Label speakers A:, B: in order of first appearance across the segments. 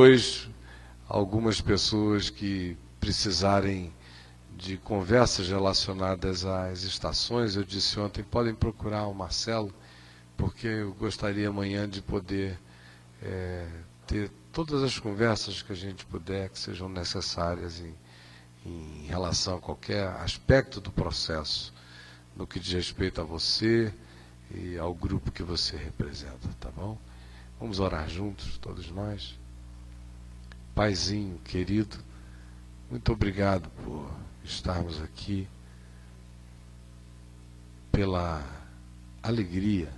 A: depois, algumas pessoas que precisarem de conversas relacionadas às estações, eu disse ontem, podem procurar o Marcelo, porque eu gostaria amanhã de poder é, ter todas as conversas que a gente puder, que sejam necessárias em, em relação a qualquer aspecto do processo, no que diz respeito a você e ao grupo que você representa, tá bom? Vamos orar juntos, todos nós. Paizinho querido, muito obrigado por estarmos aqui, pela alegria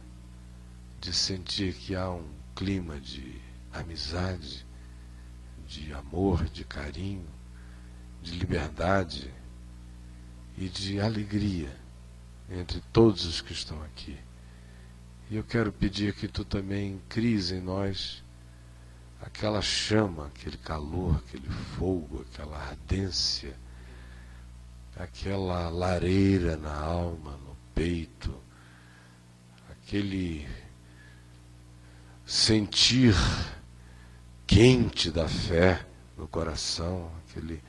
A: de sentir que há um clima de amizade, de amor, de carinho, de liberdade e de alegria entre todos os que estão aqui. E eu quero pedir que tu também cries em nós aquela chama, aquele calor, aquele fogo, aquela ardência, aquela lareira na alma, no peito, aquele sentir quente da fé no coração, aquele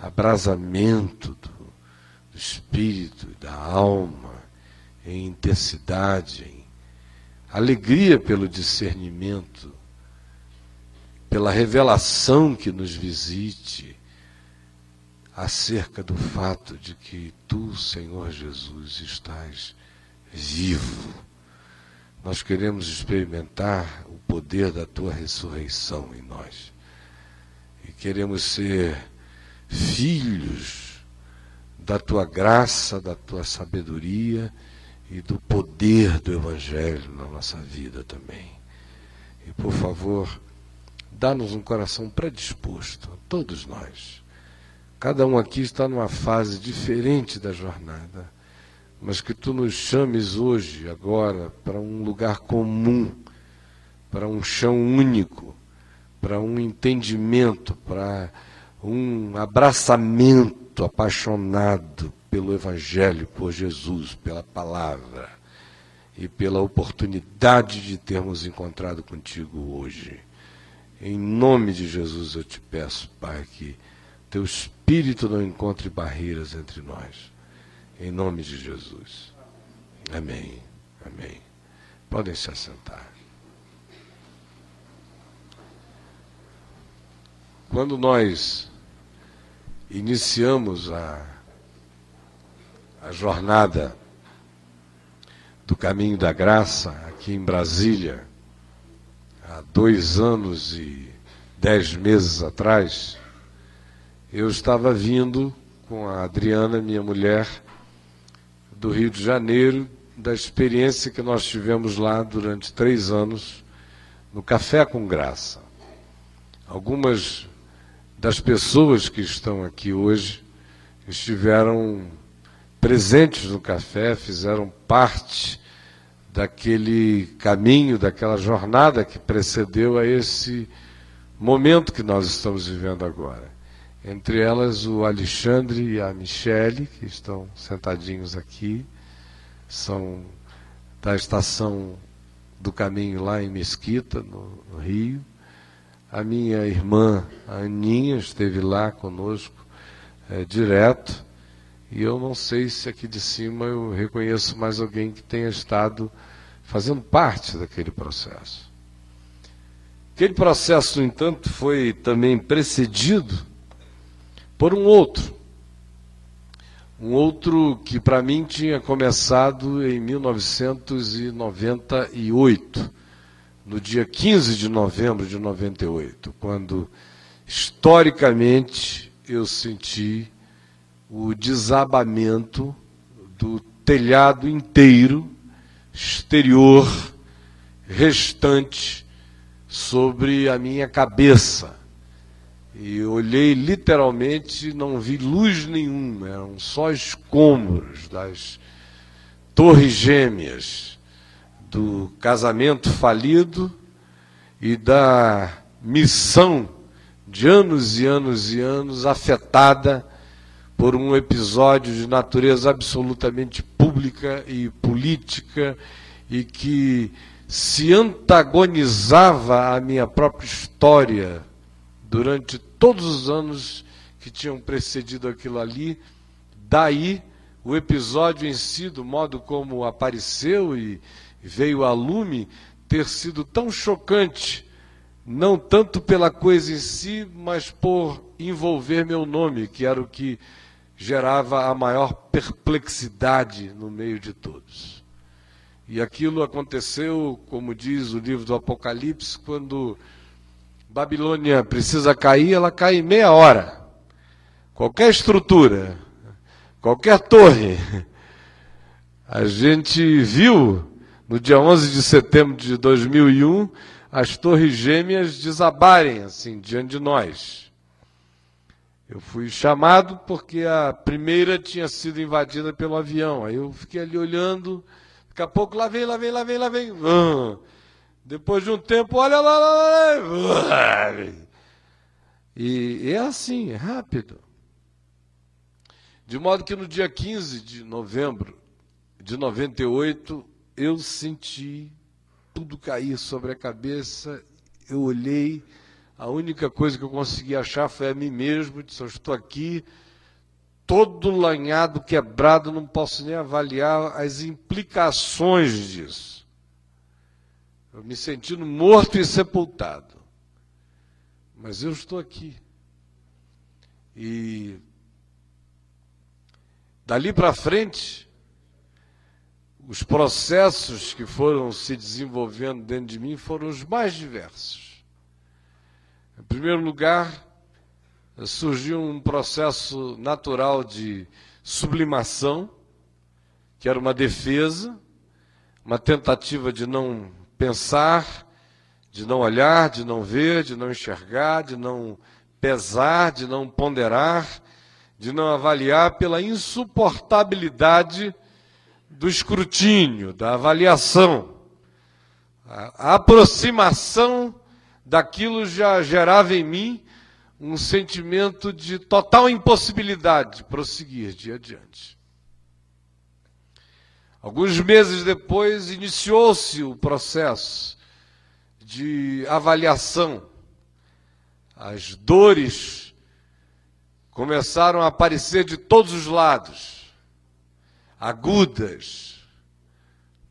A: abrasamento do, do espírito e da alma em intensidade, em alegria pelo discernimento, pela revelação que nos visite acerca do fato de que tu, Senhor Jesus, estás vivo. Nós queremos experimentar o poder da tua ressurreição em nós. E queremos ser filhos da tua graça, da tua sabedoria e do poder do Evangelho na nossa vida também. E por favor, dá-nos um coração predisposto, todos nós. Cada um aqui está numa fase diferente da jornada, mas que tu nos chames hoje, agora, para um lugar comum, para um chão único, para um entendimento, para um abraçamento apaixonado pelo Evangelho, por Jesus, pela palavra e pela oportunidade de termos encontrado contigo hoje. Em nome de Jesus eu te peço, Pai, que teu Espírito não encontre barreiras entre nós. Em nome de Jesus. Amém. Amém. Podem se assentar. Quando nós iniciamos a a jornada do caminho da graça aqui em Brasília, há dois anos e dez meses atrás, eu estava vindo com a Adriana, minha mulher, do Rio de Janeiro, da experiência que nós tivemos lá durante três anos no Café com Graça. Algumas das pessoas que estão aqui hoje estiveram presentes no café, fizeram parte daquele caminho, daquela jornada que precedeu a esse momento que nós estamos vivendo agora. Entre elas o Alexandre e a Michele, que estão sentadinhos aqui, são da estação do caminho lá em Mesquita, no, no Rio. A minha irmã, a Aninha, esteve lá conosco é, direto. E eu não sei se aqui de cima eu reconheço mais alguém que tenha estado fazendo parte daquele processo. Aquele processo, no entanto, foi também precedido por um outro. Um outro que para mim tinha começado em 1998, no dia 15 de novembro de 98, quando historicamente eu senti o desabamento do telhado inteiro, exterior, restante, sobre a minha cabeça. E olhei literalmente, não vi luz nenhuma, eram só escombros das torres gêmeas do casamento falido e da missão de anos e anos e anos afetada por um episódio de natureza absolutamente pública e política e que se antagonizava à minha própria história durante todos os anos que tinham precedido aquilo ali. Daí o episódio em si, do modo como apareceu e veio a lume, ter sido tão chocante, não tanto pela coisa em si, mas por envolver meu nome, que era o que gerava a maior perplexidade no meio de todos. E aquilo aconteceu, como diz o livro do Apocalipse, quando Babilônia precisa cair, ela cai em meia hora. Qualquer estrutura, qualquer torre. A gente viu no dia 11 de setembro de 2001 as torres gêmeas desabarem assim diante de nós. Eu fui chamado porque a primeira tinha sido invadida pelo avião. Aí eu fiquei ali olhando, daqui a pouco lá vem, lá vem, lá vem, lá vem. Depois de um tempo, olha lá, lá, lá. E é assim, é rápido. De modo que no dia 15 de novembro de 98, eu senti tudo cair sobre a cabeça, eu olhei a única coisa que eu consegui achar foi a mim mesmo, disse, eu estou aqui, todo lanhado, quebrado, não posso nem avaliar as implicações disso. Eu me sentindo morto e sepultado. Mas eu estou aqui. E dali para frente, os processos que foram se desenvolvendo dentro de mim foram os mais diversos. Em primeiro lugar, surgiu um processo natural de sublimação, que era uma defesa, uma tentativa de não pensar, de não olhar, de não ver, de não enxergar, de não pesar, de não ponderar, de não avaliar pela insuportabilidade do escrutínio, da avaliação. A aproximação daquilo já gerava em mim um sentimento de total impossibilidade de prosseguir de adiante. Alguns meses depois, iniciou-se o processo de avaliação. As dores começaram a aparecer de todos os lados, agudas,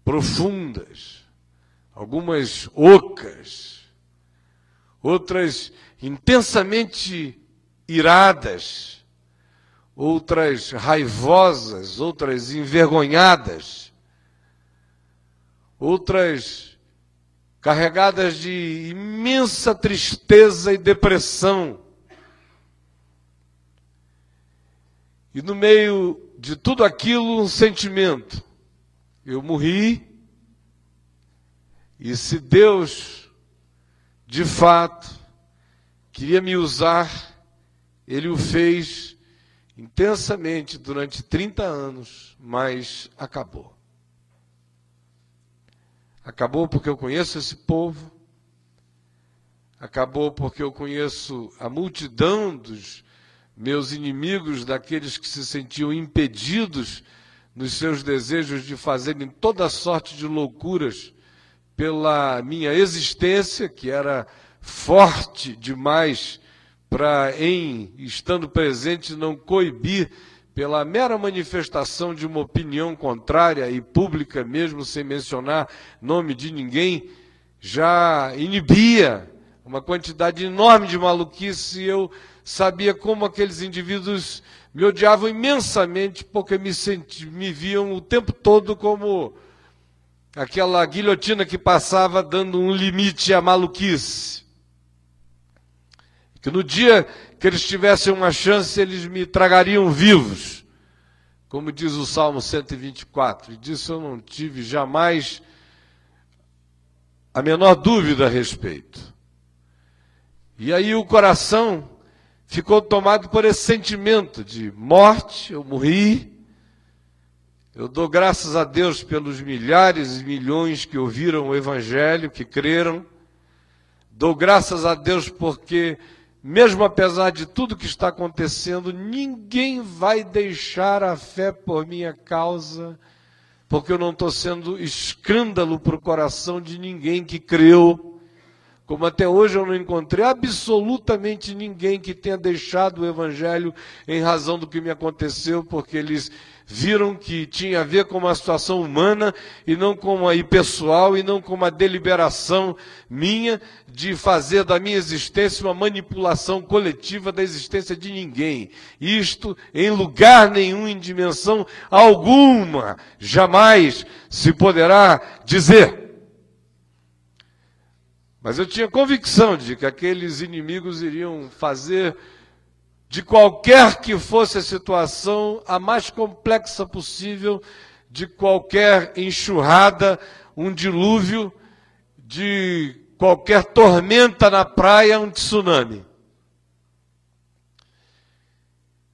A: profundas, algumas ocas outras intensamente iradas, outras raivosas, outras envergonhadas, outras carregadas de imensa tristeza e depressão. E no meio de tudo aquilo, um sentimento. Eu morri, e se Deus de fato, queria me usar, ele o fez intensamente durante 30 anos, mas acabou. Acabou porque eu conheço esse povo, acabou porque eu conheço a multidão dos meus inimigos, daqueles que se sentiam impedidos nos seus desejos de fazerem toda sorte de loucuras pela minha existência, que era forte demais para, em estando presente, não coibir pela mera manifestação de uma opinião contrária e pública, mesmo sem mencionar nome de ninguém, já inibia uma quantidade enorme de maluquice. E eu sabia como aqueles indivíduos me odiavam imensamente porque me, senti, me viam o tempo todo como aquela guilhotina que passava dando um limite à maluquice. Que no dia que eles tivessem uma chance, eles me tragariam vivos. Como diz o Salmo 124. E disso eu não tive jamais a menor dúvida a respeito. E aí o coração ficou tomado por esse sentimento de morte, eu morri, eu dou graças a Deus pelos milhares e milhões que ouviram o Evangelho, que creram. Dou graças a Deus porque, mesmo apesar de tudo que está acontecendo, ninguém vai deixar a fé por minha causa porque eu não estou sendo escândalo para o coração de ninguém que creu, como até hoje eu não encontrei absolutamente ninguém que tenha deixado o Evangelho em razão do que me aconteceu, porque eles viram que tinha a ver com uma situação humana e não com uma pessoal e não com uma deliberação minha de fazer da minha existência uma manipulação coletiva da existência de ninguém. Isto em lugar nenhum, em dimensão alguma, jamais se poderá dizer. Mas eu tinha convicção de que aqueles inimigos iriam fazer de qualquer que fosse a situação, a mais complexa possível, de qualquer enxurrada, um dilúvio, de qualquer tormenta na praia, um tsunami.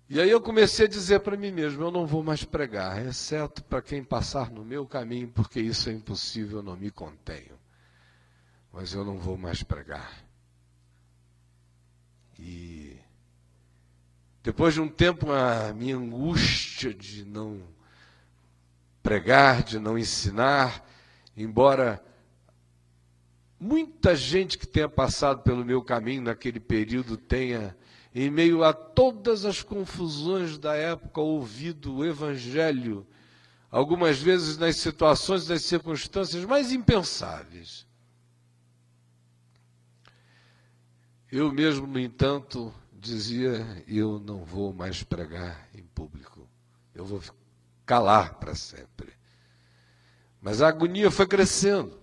A: E aí eu comecei a dizer para mim mesmo: eu não vou mais pregar, exceto para quem passar no meu caminho, porque isso é impossível, eu não me contenho. Mas eu não vou mais pregar. E depois de um tempo, a minha angústia de não pregar, de não ensinar, embora muita gente que tenha passado pelo meu caminho naquele período tenha, em meio a todas as confusões da época, ouvido o Evangelho, algumas vezes nas situações, nas circunstâncias mais impensáveis. Eu mesmo, no entanto, dizia: Eu não vou mais pregar em público, eu vou calar para sempre. Mas a agonia foi crescendo.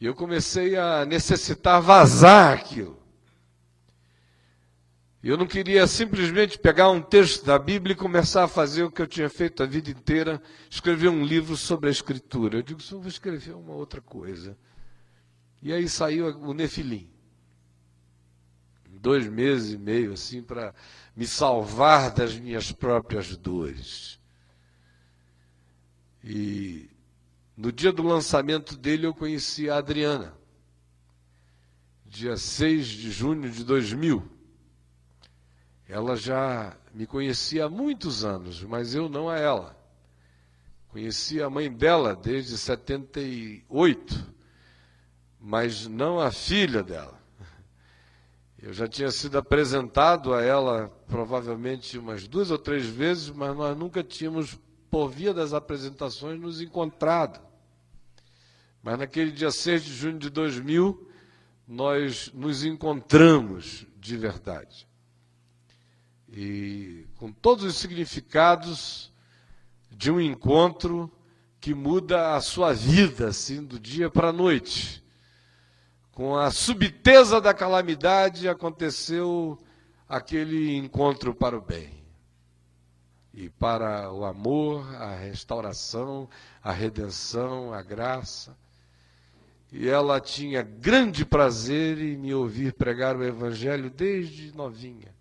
A: E eu comecei a necessitar vazar aquilo. Eu não queria simplesmente pegar um texto da Bíblia e começar a fazer o que eu tinha feito a vida inteira, escrever um livro sobre a Escritura. Eu digo, só vou escrever uma outra coisa. E aí saiu o Nefilim dois meses e meio, assim, para me salvar das minhas próprias dores. E no dia do lançamento dele eu conheci a Adriana, dia 6 de junho de 2000. Ela já me conhecia há muitos anos, mas eu não a ela. Conheci a mãe dela desde 78, mas não a filha dela. Eu já tinha sido apresentado a ela provavelmente umas duas ou três vezes, mas nós nunca tínhamos, por via das apresentações, nos encontrado. Mas naquele dia 6 de junho de 2000, nós nos encontramos de verdade. E com todos os significados de um encontro que muda a sua vida, assim, do dia para a noite com a subteza da calamidade, aconteceu aquele encontro para o bem. E para o amor, a restauração, a redenção, a graça. E ela tinha grande prazer em me ouvir pregar o Evangelho desde novinha.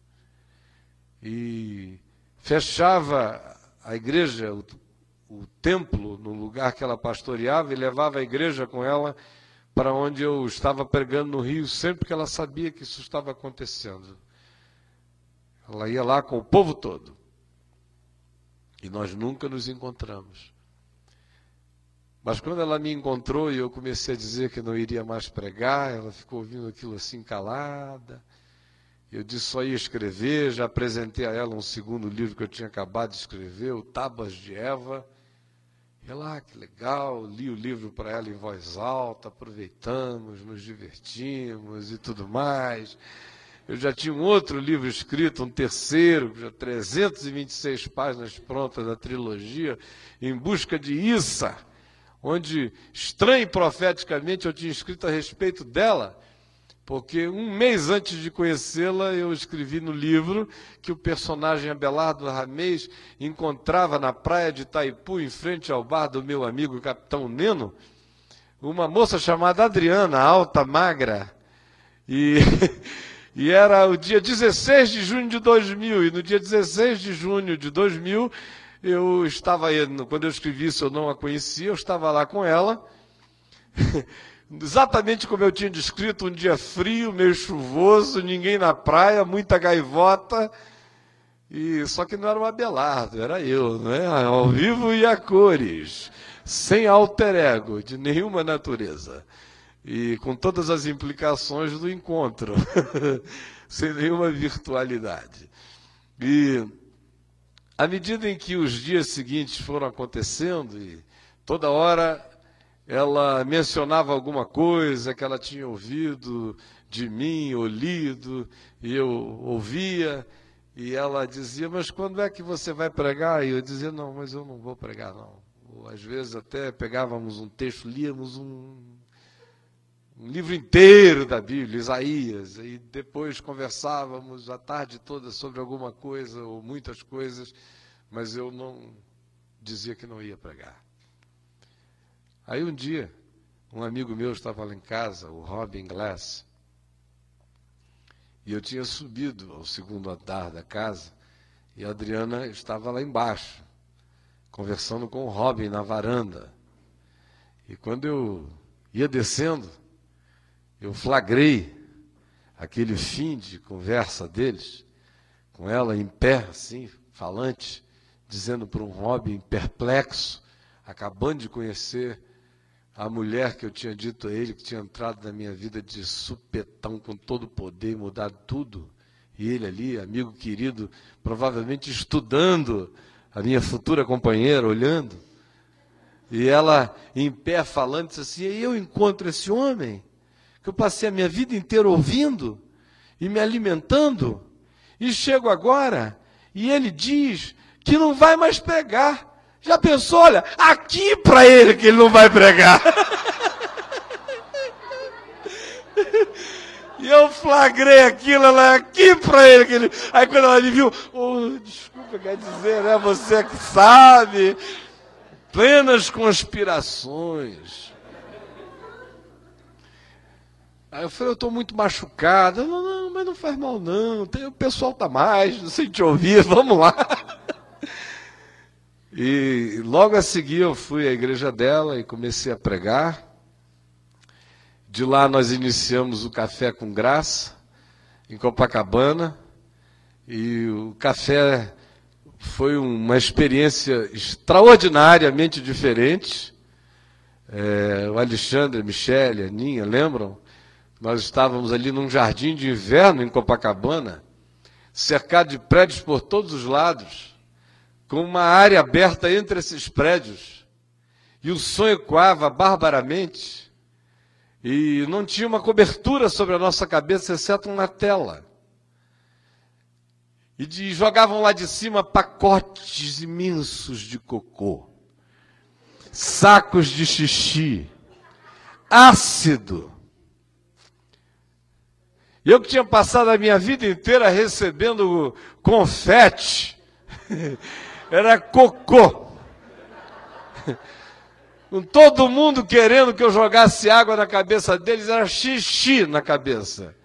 A: E fechava a igreja, o, o templo, no lugar que ela pastoreava, e levava a igreja com ela para onde eu estava pregando no Rio, sempre que ela sabia que isso estava acontecendo. Ela ia lá com o povo todo. E nós nunca nos encontramos. Mas quando ela me encontrou e eu comecei a dizer que não iria mais pregar, ela ficou ouvindo aquilo assim calada. Eu disse só ia escrever, já apresentei a ela um segundo livro que eu tinha acabado de escrever, o Tabas de Eva. Ela, que legal, li o livro para ela em voz alta, aproveitamos, nos divertimos e tudo mais. Eu já tinha um outro livro escrito, um terceiro, já 326 páginas prontas da trilogia, Em Busca de Issa, onde, estranho profeticamente, eu tinha escrito a respeito dela porque um mês antes de conhecê-la, eu escrevi no livro que o personagem Abelardo Ramês encontrava na praia de Itaipu, em frente ao bar do meu amigo Capitão Neno, uma moça chamada Adriana, alta, magra. E, e era o dia 16 de junho de 2000. E no dia 16 de junho de 2000, eu estava quando eu escrevi isso, eu não a conhecia, eu estava lá com ela. exatamente como eu tinha descrito, um dia frio, meio chuvoso, ninguém na praia, muita gaivota. E só que não era o Abelardo, era eu, não é? Ao vivo e a cores, sem alter ego de nenhuma natureza. E com todas as implicações do encontro, sem nenhuma virtualidade. E à medida em que os dias seguintes foram acontecendo, e toda hora ela mencionava alguma coisa que ela tinha ouvido de mim ou lido, e eu ouvia, e ela dizia, mas quando é que você vai pregar? E eu dizia, não, mas eu não vou pregar, não. Ou, às vezes até pegávamos um texto, líamos um, um livro inteiro da Bíblia, Isaías, e depois conversávamos a tarde toda sobre alguma coisa ou muitas coisas, mas eu não dizia que não ia pregar. Aí um dia, um amigo meu estava lá em casa, o Robin Glass, e eu tinha subido ao segundo andar da casa e a Adriana estava lá embaixo, conversando com o Robin na varanda. E quando eu ia descendo, eu flagrei aquele fim de conversa deles, com ela em pé, assim, falante, dizendo para um Robin perplexo, acabando de conhecer a mulher que eu tinha dito a ele, que tinha entrado na minha vida de supetão, com todo o poder e mudado tudo. E ele ali, amigo querido, provavelmente estudando a minha futura companheira, olhando. E ela em pé falando, disse assim: e eu encontro esse homem, que eu passei a minha vida inteira ouvindo e me alimentando, e chego agora, e ele diz que não vai mais pegar. Já pensou, olha, aqui para ele que ele não vai pregar. E eu flagrei aquilo, ela aqui para ele. Que ele... Aí quando ela me viu, oh, desculpa, quer dizer, né? Você que sabe. Plenas conspirações. Aí eu falei, eu estou muito machucada. Não, não, mas não faz mal não. O pessoal tá mais, não sei te ouvir, vamos lá. E logo a seguir eu fui à igreja dela e comecei a pregar. De lá nós iniciamos o Café com Graça, em Copacabana. E o café foi uma experiência extraordinariamente diferente. É, o Alexandre, a Michele, a Ninha, lembram? Nós estávamos ali num jardim de inverno em Copacabana, cercado de prédios por todos os lados com uma área aberta entre esses prédios. E o som ecoava barbaramente. E não tinha uma cobertura sobre a nossa cabeça, exceto uma tela. E de, jogavam lá de cima pacotes imensos de cocô, sacos de xixi, ácido. Eu que tinha passado a minha vida inteira recebendo confete, era cocô. Com todo mundo querendo que eu jogasse água na cabeça deles, era xixi na cabeça.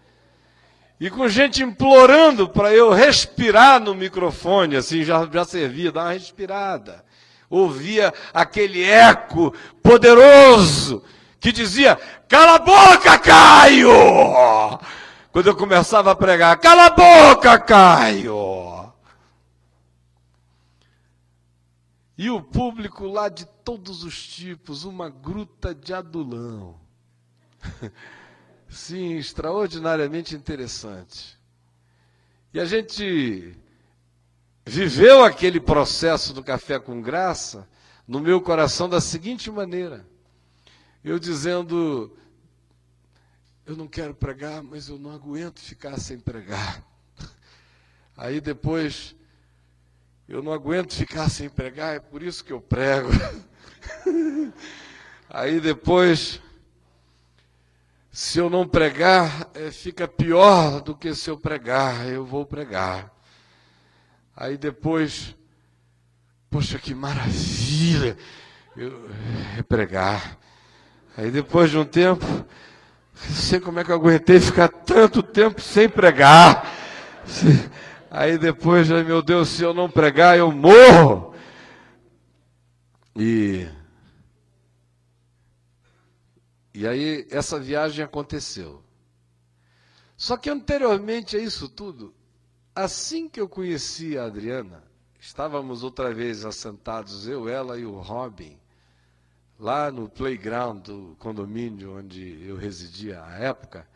A: E com gente implorando para eu respirar no microfone, assim, já, já servia, dar uma respirada. Ouvia aquele eco poderoso que dizia: Cala a boca, Caio! Quando eu começava a pregar: Cala a boca, Caio! E o público lá de todos os tipos, uma gruta de adulão. Sim, extraordinariamente interessante. E a gente viveu aquele processo do café com graça no meu coração da seguinte maneira: eu dizendo, eu não quero pregar, mas eu não aguento ficar sem pregar. Aí depois eu não aguento ficar sem pregar, é por isso que eu prego. Aí depois, se eu não pregar, é, fica pior do que se eu pregar, eu vou pregar. Aí depois, poxa, que maravilha, eu, é pregar. Aí depois de um tempo, não sei como é que eu aguentei ficar tanto tempo sem pregar. Aí depois, meu Deus, se eu não pregar, eu morro. E e aí essa viagem aconteceu. Só que anteriormente a isso tudo, assim que eu conheci a Adriana, estávamos outra vez assentados, eu, ela e o Robin, lá no playground do condomínio onde eu residia à época,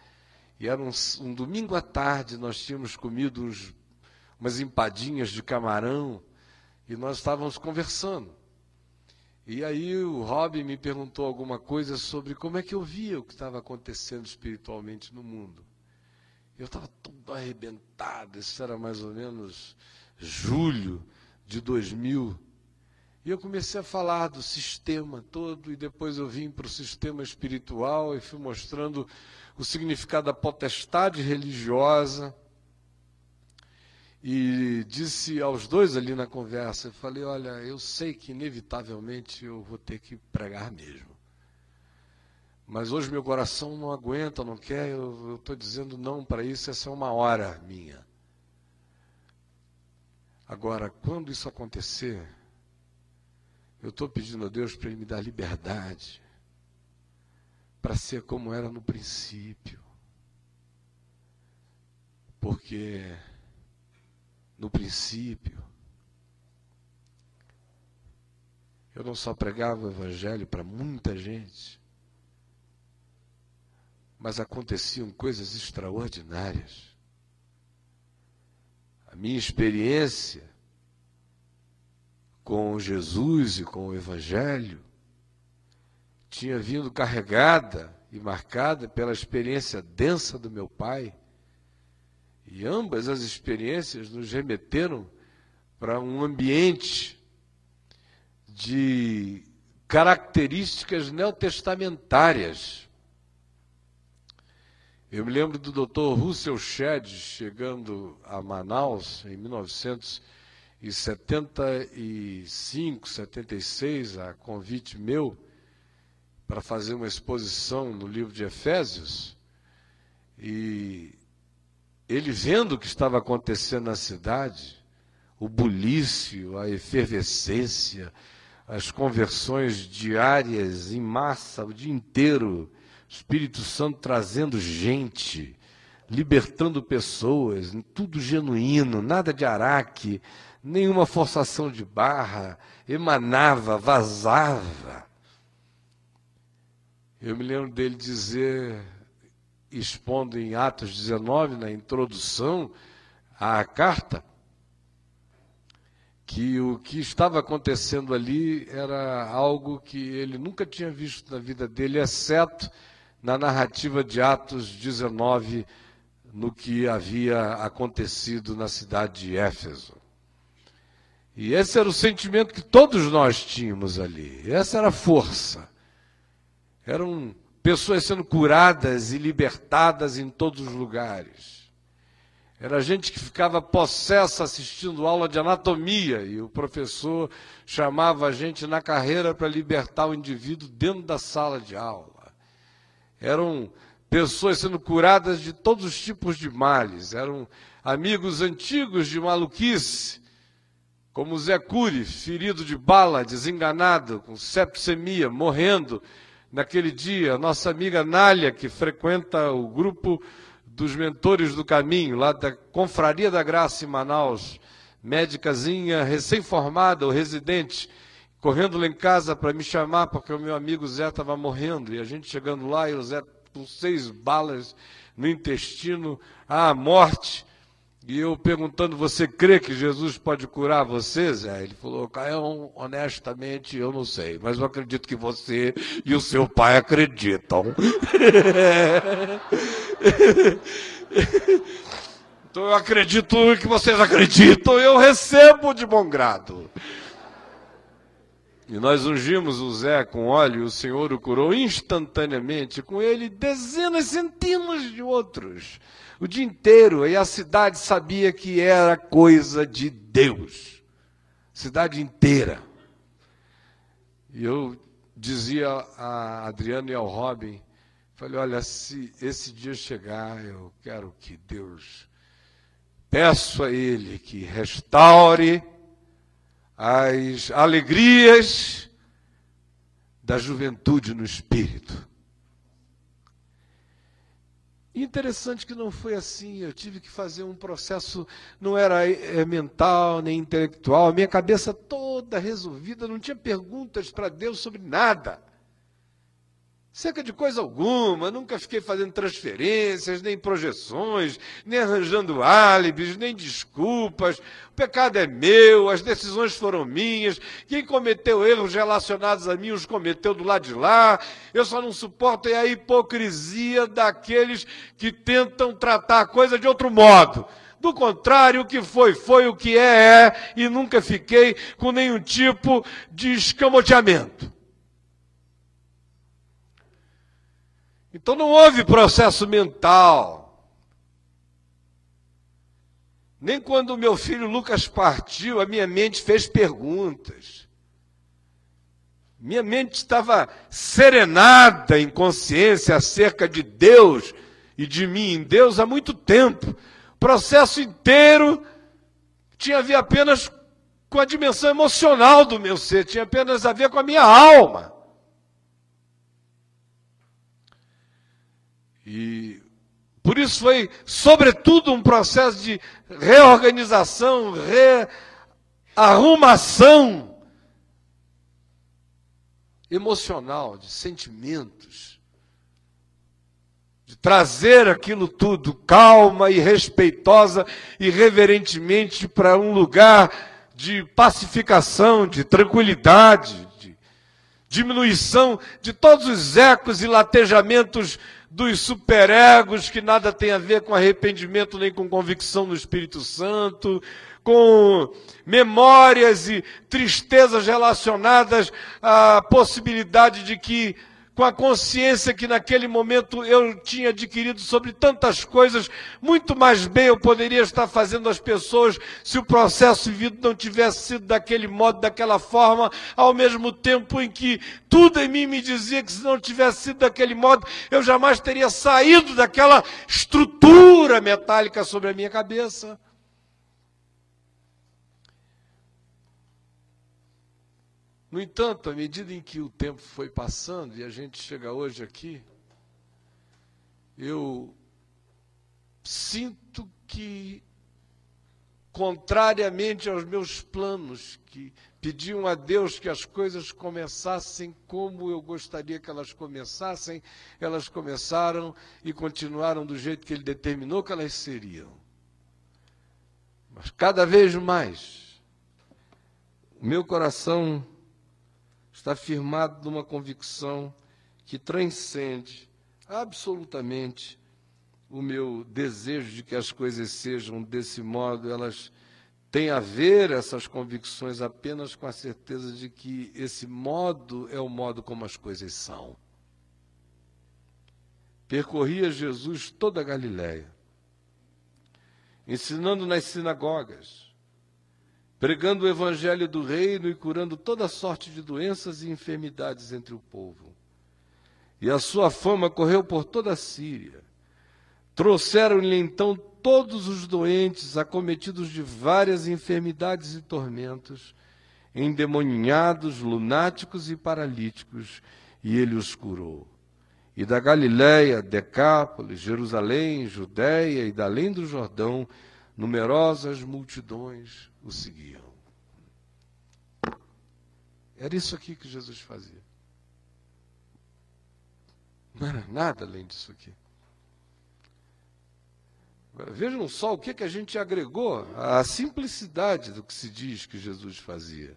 A: e era um, um domingo à tarde, nós tínhamos comido uns, umas empadinhas de camarão e nós estávamos conversando. E aí o Robin me perguntou alguma coisa sobre como é que eu via o que estava acontecendo espiritualmente no mundo. Eu estava todo arrebentado, isso era mais ou menos julho de 2000. E eu comecei a falar do sistema todo, e depois eu vim para o sistema espiritual e fui mostrando o significado da potestade religiosa. E disse aos dois ali na conversa, eu falei, olha, eu sei que inevitavelmente eu vou ter que pregar mesmo. Mas hoje meu coração não aguenta, não quer, eu estou dizendo não para isso, essa é uma hora minha. Agora, quando isso acontecer, eu estou pedindo a Deus para Ele me dar liberdade para ser como era no princípio. Porque no princípio eu não só pregava o Evangelho para muita gente, mas aconteciam coisas extraordinárias. A minha experiência com Jesus e com o Evangelho tinha vindo carregada e marcada pela experiência densa do meu pai. E ambas as experiências nos remeteram para um ambiente de características neotestamentárias. Eu me lembro do Dr. Russell Shedd chegando a Manaus em 1975, 76, a convite meu, para fazer uma exposição no livro de Efésios, e ele vendo o que estava acontecendo na cidade, o bulício, a efervescência, as conversões diárias em massa o dia inteiro, Espírito Santo trazendo gente, libertando pessoas, tudo genuíno, nada de araque, nenhuma forçação de barra, emanava, vazava. Eu me lembro dele dizer, expondo em Atos 19, na introdução à carta, que o que estava acontecendo ali era algo que ele nunca tinha visto na vida dele, exceto na narrativa de Atos 19, no que havia acontecido na cidade de Éfeso. E esse era o sentimento que todos nós tínhamos ali, essa era a força. Eram pessoas sendo curadas e libertadas em todos os lugares. Era gente que ficava possessa assistindo aula de anatomia e o professor chamava a gente na carreira para libertar o indivíduo dentro da sala de aula. Eram pessoas sendo curadas de todos os tipos de males, eram amigos antigos de maluquice, como Zé Cury, ferido de bala, desenganado, com sepsemia, morrendo naquele dia, nossa amiga Nália, que frequenta o grupo dos mentores do caminho, lá da Confraria da Graça em Manaus, médicazinha recém-formada ou residente, correndo lá em casa para me chamar, porque o meu amigo Zé estava morrendo, e a gente chegando lá, e o Zé com seis balas no intestino, à morte. E eu perguntando, você crê que Jesus pode curar você, Zé? Ele falou, Caio, honestamente, eu não sei, mas eu acredito que você e o seu pai acreditam. então eu acredito que vocês acreditam, eu recebo de bom grado. E nós ungimos o Zé com óleo, o Senhor o curou instantaneamente, com ele dezenas, centenas de outros o dia inteiro, e a cidade sabia que era coisa de Deus. Cidade inteira. E eu dizia a Adriano e ao Robin, falei, olha, se esse dia chegar, eu quero que Deus peço a Ele que restaure as alegrias da juventude no espírito Interessante que não foi assim. Eu tive que fazer um processo, não era é, mental nem intelectual, minha cabeça toda resolvida, não tinha perguntas para Deus sobre nada. Cerca de coisa alguma, nunca fiquei fazendo transferências, nem projeções, nem arranjando álibis, nem desculpas. O pecado é meu, as decisões foram minhas, quem cometeu erros relacionados a mim os cometeu do lado de lá. Eu só não suporto é a hipocrisia daqueles que tentam tratar a coisa de outro modo. Do contrário, o que foi, foi, o que é, é, e nunca fiquei com nenhum tipo de escamoteamento. Então não houve processo mental. Nem quando meu filho Lucas partiu, a minha mente fez perguntas. Minha mente estava serenada em consciência acerca de Deus e de mim em Deus há muito tempo. O processo inteiro tinha a ver apenas com a dimensão emocional do meu ser, tinha apenas a ver com a minha alma. E por isso foi, sobretudo, um processo de reorganização, rearrumação emocional, de sentimentos, de trazer aquilo tudo calma e respeitosa e reverentemente para um lugar de pacificação, de tranquilidade, de diminuição de todos os ecos e latejamentos dos superegos que nada tem a ver com arrependimento nem com convicção no Espírito Santo, com memórias e tristezas relacionadas à possibilidade de que com a consciência que naquele momento eu tinha adquirido sobre tantas coisas, muito mais bem eu poderia estar fazendo as pessoas se o processo vivido não tivesse sido daquele modo, daquela forma, ao mesmo tempo em que tudo em mim me dizia que se não tivesse sido daquele modo, eu jamais teria saído daquela estrutura metálica sobre a minha cabeça. No entanto, à medida em que o tempo foi passando e a gente chega hoje aqui, eu sinto que, contrariamente aos meus planos, que pediam a Deus que as coisas começassem como eu gostaria que elas começassem, elas começaram e continuaram do jeito que Ele determinou que elas seriam. Mas cada vez mais, o meu coração está firmado numa convicção que transcende absolutamente o meu desejo de que as coisas sejam desse modo, elas têm a ver, essas convicções, apenas com a certeza de que esse modo é o modo como as coisas são. Percorria Jesus toda a Galiléia, ensinando nas sinagogas, pregando o evangelho do reino e curando toda sorte de doenças e enfermidades entre o povo. E a sua fama correu por toda a Síria. Trouxeram-lhe então todos os doentes, acometidos de várias enfermidades e tormentos, endemoninhados, lunáticos e paralíticos, e ele os curou. E da Galiléia, Decápolis, Jerusalém, Judéia e da além do Jordão, numerosas multidões o seguiam. Era isso aqui que Jesus fazia. Não era nada além disso aqui. Vejam só o que, que a gente agregou à simplicidade do que se diz que Jesus fazia.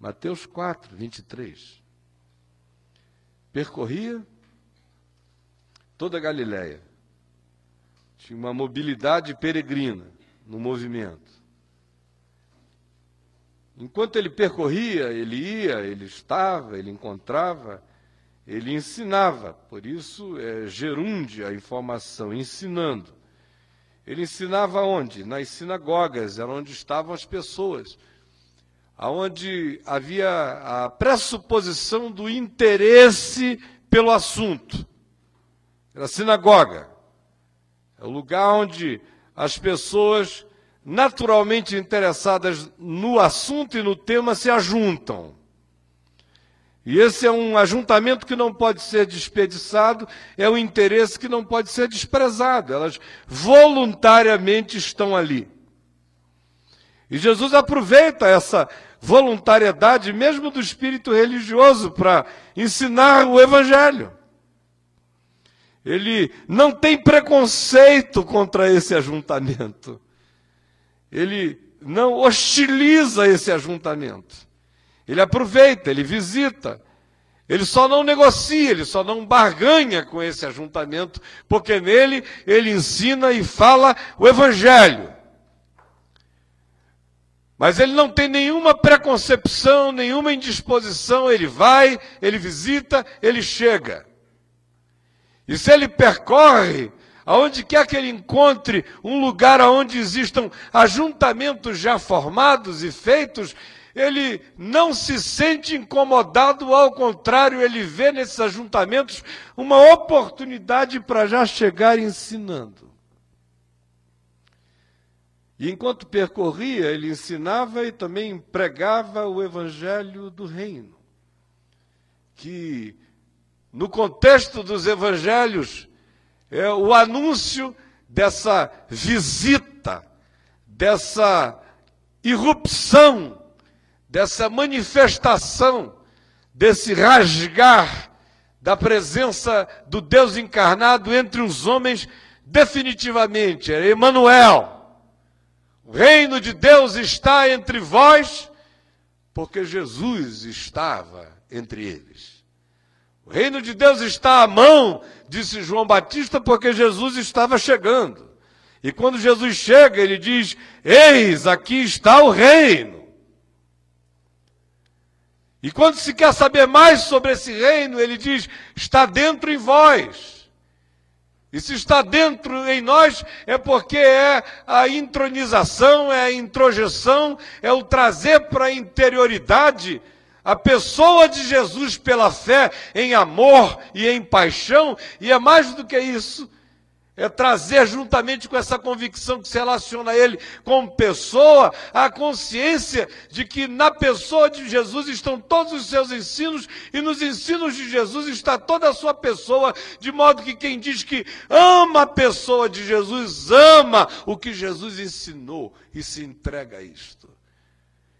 A: Mateus 4, 23. Percorria toda a Galiléia. Tinha uma mobilidade peregrina no movimento. Enquanto ele percorria, ele ia, ele estava, ele encontrava, ele ensinava. Por isso é gerúndia a informação, ensinando. Ele ensinava onde? Nas sinagogas, era onde estavam as pessoas. Aonde havia a pressuposição do interesse pelo assunto. Era sinagoga. É o lugar onde as pessoas naturalmente interessadas no assunto e no tema se ajuntam. E esse é um ajuntamento que não pode ser desperdiçado, é um interesse que não pode ser desprezado. Elas voluntariamente estão ali. E Jesus aproveita essa voluntariedade, mesmo do espírito religioso, para ensinar o Evangelho. Ele não tem preconceito contra esse ajuntamento. Ele não hostiliza esse ajuntamento. Ele aproveita, ele visita. Ele só não negocia, ele só não barganha com esse ajuntamento, porque nele ele ensina e fala o Evangelho. Mas ele não tem nenhuma preconcepção, nenhuma indisposição, ele vai, ele visita, ele chega. E se ele percorre, aonde quer que ele encontre um lugar onde existam ajuntamentos já formados e feitos, ele não se sente incomodado, ao contrário, ele vê nesses ajuntamentos uma oportunidade para já chegar ensinando. E enquanto percorria, ele ensinava e também pregava o evangelho do reino. Que, no contexto dos evangelhos, é o anúncio dessa visita, dessa irrupção dessa manifestação, desse rasgar da presença do Deus encarnado entre os homens, definitivamente, é Emmanuel. O reino de Deus está entre vós, porque Jesus estava entre eles. O reino de Deus está à mão, disse João Batista, porque Jesus estava chegando. E quando Jesus chega, ele diz: Eis, aqui está o reino. E quando se quer saber mais sobre esse reino, ele diz: está dentro em vós. E se está dentro em nós, é porque é a intronização, é a introjeção, é o trazer para a interioridade a pessoa de Jesus pela fé em amor e em paixão, e é mais do que isso, é trazer juntamente com essa convicção que se relaciona a ele como pessoa, a consciência de que na pessoa de Jesus estão todos os seus ensinos e nos ensinos de Jesus está toda a sua pessoa, de modo que quem diz que ama a pessoa de Jesus, ama o que Jesus ensinou e se entrega a isto.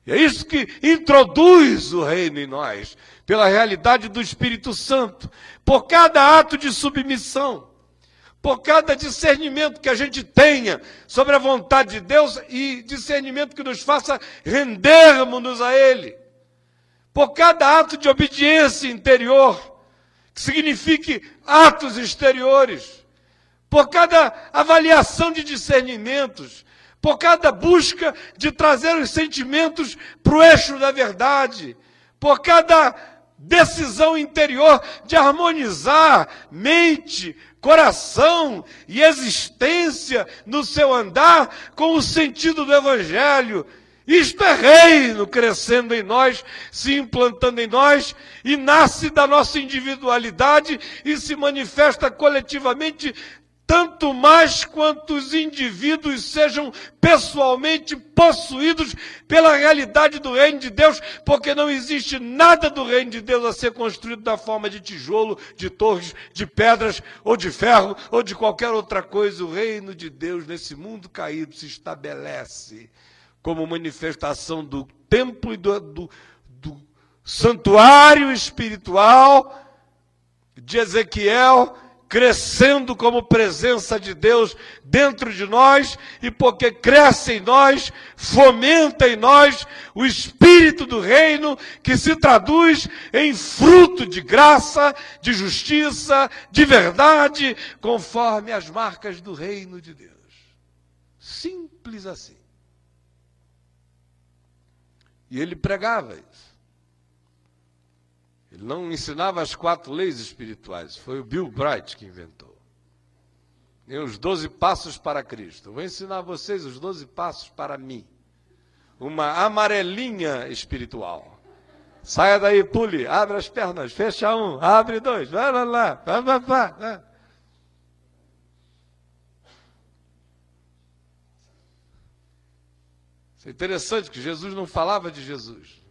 A: É isso que introduz o reino em nós, pela realidade do Espírito Santo, por cada ato de submissão por cada discernimento que a gente tenha sobre a vontade de Deus e discernimento que nos faça rendermos-nos a Ele, por cada ato de obediência interior, que signifique atos exteriores, por cada avaliação de discernimentos, por cada busca de trazer os sentimentos para o eixo da verdade, por cada decisão interior de harmonizar mente, coração e existência no seu andar com o sentido do Evangelho. Isto é reino crescendo em nós, se implantando em nós, e nasce da nossa individualidade e se manifesta coletivamente tanto mais quanto os indivíduos sejam pessoalmente possuídos pela realidade do reino de Deus, porque não existe nada do reino de Deus a ser construído da forma de tijolo, de torres, de pedras, ou de ferro, ou de qualquer outra coisa. O reino de Deus nesse mundo caído se estabelece como manifestação do templo e do, do, do santuário espiritual de Ezequiel crescendo como presença de Deus dentro de nós, e porque cresce em nós, fomenta em nós o espírito do reino, que se traduz em fruto de graça, de justiça, de verdade, conforme as marcas do reino de Deus. Simples assim. E ele pregava isso. Ele não ensinava as quatro leis espirituais, foi o Bill Bright que inventou. E os doze passos para Cristo. vou ensinar a vocês os doze passos para mim. Uma amarelinha espiritual. Saia daí, pule, abre as pernas, fecha um, abre dois, vai lá, lá, vai, vai, vai. Isso é interessante que Jesus não falava de Jesus.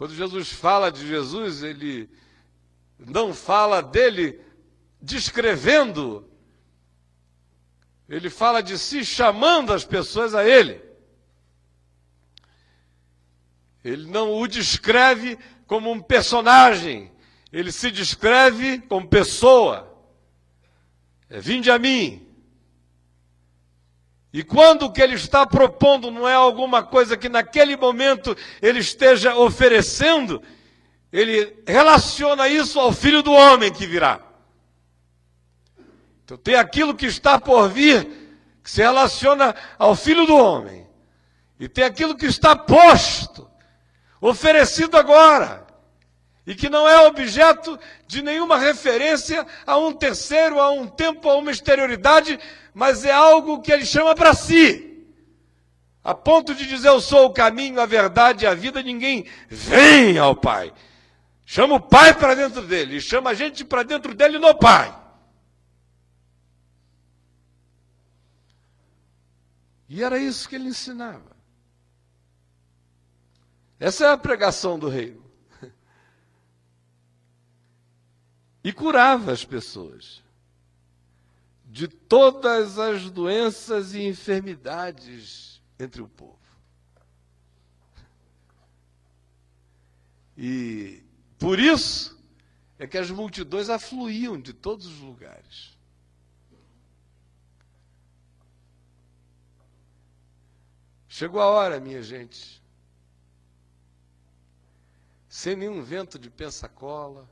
A: Quando Jesus fala de Jesus, ele não fala dele descrevendo, ele fala de si chamando as pessoas a ele. Ele não o descreve como um personagem, ele se descreve como pessoa. É, Vinde a mim. E quando o que ele está propondo não é alguma coisa que naquele momento ele esteja oferecendo, ele relaciona isso ao filho do homem que virá. Então tem aquilo que está por vir, que se relaciona ao filho do homem. E tem aquilo que está posto, oferecido agora. E que não é objeto de nenhuma referência a um terceiro, a um tempo, a uma exterioridade, mas é algo que ele chama para si. A ponto de dizer eu sou o caminho, a verdade e a vida, ninguém vem ao Pai. Chama o Pai para dentro dele, e chama a gente para dentro dele no Pai. E era isso que ele ensinava. Essa é a pregação do reino. E curava as pessoas de todas as doenças e enfermidades entre o povo. E por isso é que as multidões afluíam de todos os lugares. Chegou a hora, minha gente, sem nenhum vento de pensacola,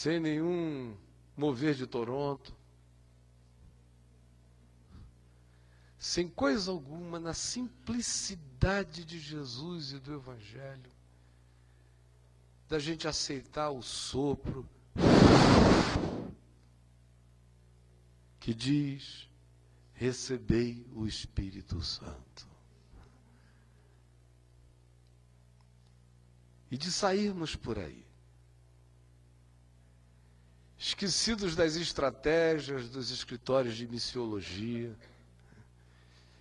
A: sem nenhum mover de Toronto, sem coisa alguma, na simplicidade de Jesus e do Evangelho, da gente aceitar o sopro que diz: recebei o Espírito Santo. E de sairmos por aí, esquecidos das estratégias dos escritórios de missiologia.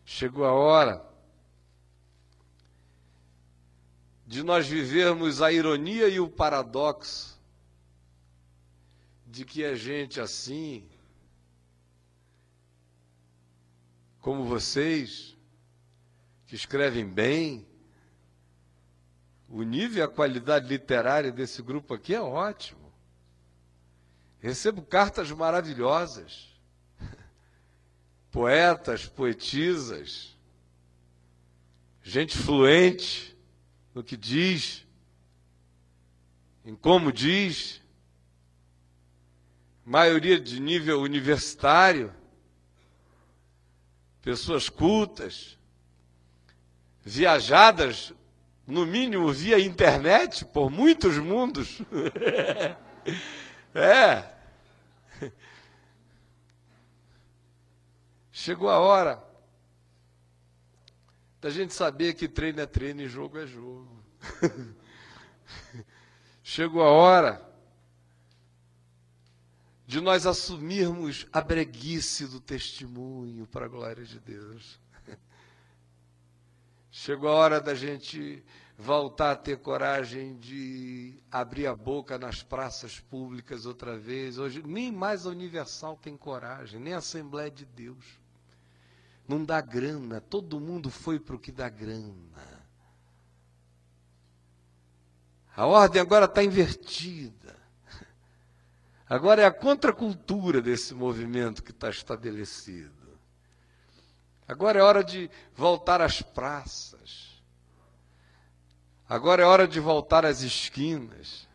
A: Chegou a hora de nós vivermos a ironia e o paradoxo de que a gente assim, como vocês, que escrevem bem, o nível e a qualidade literária desse grupo aqui é ótimo. Recebo cartas maravilhosas. Poetas, poetisas, gente fluente no que diz, em como diz, maioria de nível universitário, pessoas cultas, viajadas, no mínimo via internet, por muitos mundos. É. Chegou a hora da gente saber que treino é treino e jogo é jogo. Chegou a hora de nós assumirmos a breguice do testemunho para a glória de Deus. Chegou a hora da gente voltar a ter coragem de abrir a boca nas praças públicas outra vez. Hoje, nem mais a Universal tem coragem, nem a Assembleia de Deus. Não dá grana, todo mundo foi para o que dá grana. A ordem agora está invertida. Agora é a contracultura desse movimento que está estabelecido. Agora é hora de voltar às praças Agora é hora de voltar às esquinas.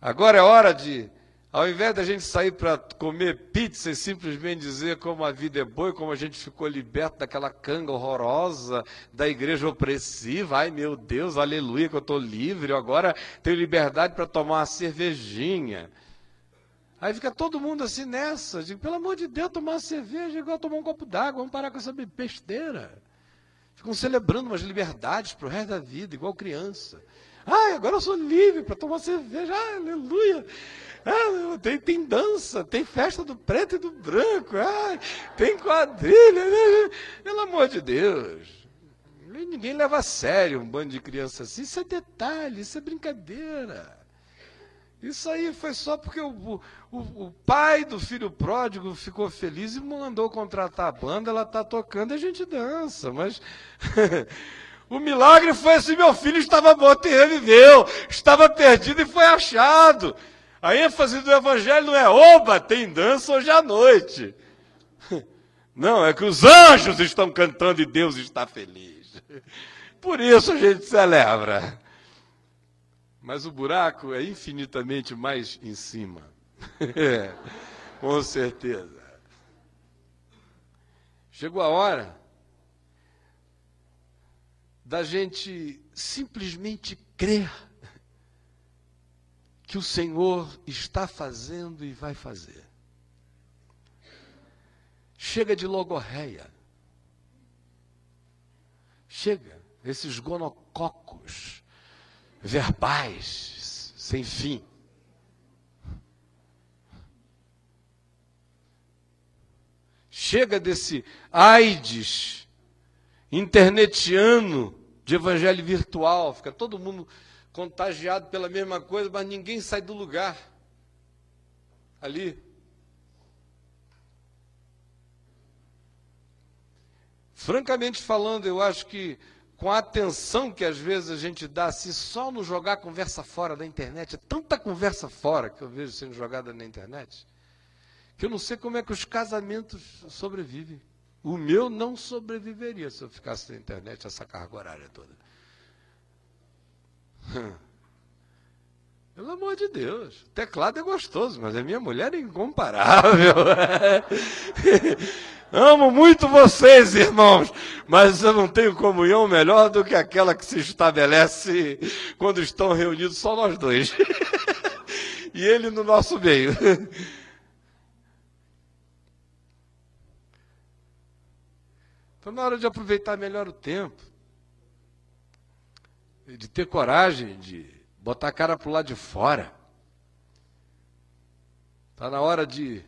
A: Agora é hora de, ao invés da gente sair para comer pizza e simplesmente dizer como a vida é boa e como a gente ficou liberto daquela canga horrorosa da igreja opressiva, ai meu Deus, aleluia, que eu estou livre, eu agora tenho liberdade para tomar uma cervejinha. Aí fica todo mundo assim nessa, digo, pelo amor de Deus, tomar uma cerveja é igual tomar um copo d'água, vamos parar com essa besteira. Ficam celebrando umas liberdades para o resto da vida, igual criança. Ai, agora eu sou livre para tomar cerveja. Ai, aleluia. Ah, tem, tem dança, tem festa do preto e do branco. Ai, tem quadrilha. Né? Pelo amor de Deus. Ninguém leva a sério um bando de criança assim. Isso é detalhe, isso é brincadeira. Isso aí foi só porque o, o, o, pai do filho pródigo ficou feliz e mandou contratar a banda, ela está tocando e a gente dança. Mas o milagre foi assim: meu filho estava morto e reviveu, estava perdido e foi achado. A ênfase do evangelho não é oba, tem dança hoje à noite. Não, é que os anjos estão cantando e Deus está feliz. Por isso a gente celebra. Mas o buraco é infinitamente mais em cima. é, com certeza. Chegou a hora da gente simplesmente crer que o Senhor está fazendo e vai fazer. Chega de logorreia. Chega, esses gonococos verbais sem fim. Chega desse AIDS internetiano de evangelho virtual, fica todo mundo contagiado pela mesma coisa, mas ninguém sai do lugar. Ali. Francamente falando, eu acho que com a atenção que às vezes a gente dá, se só no jogar conversa fora da internet, é tanta conversa fora que eu vejo sendo jogada na internet, que eu não sei como é que os casamentos sobrevivem. O meu não sobreviveria se eu ficasse na internet essa carga horária toda. Pelo amor de Deus, o teclado é gostoso, mas a minha mulher é incomparável. Amo muito vocês, irmãos, mas eu não tenho comunhão melhor do que aquela que se estabelece quando estão reunidos só nós dois. e ele no nosso meio. Então, na hora de aproveitar melhor o tempo, de ter coragem de botar a cara para o lado de fora, está na hora de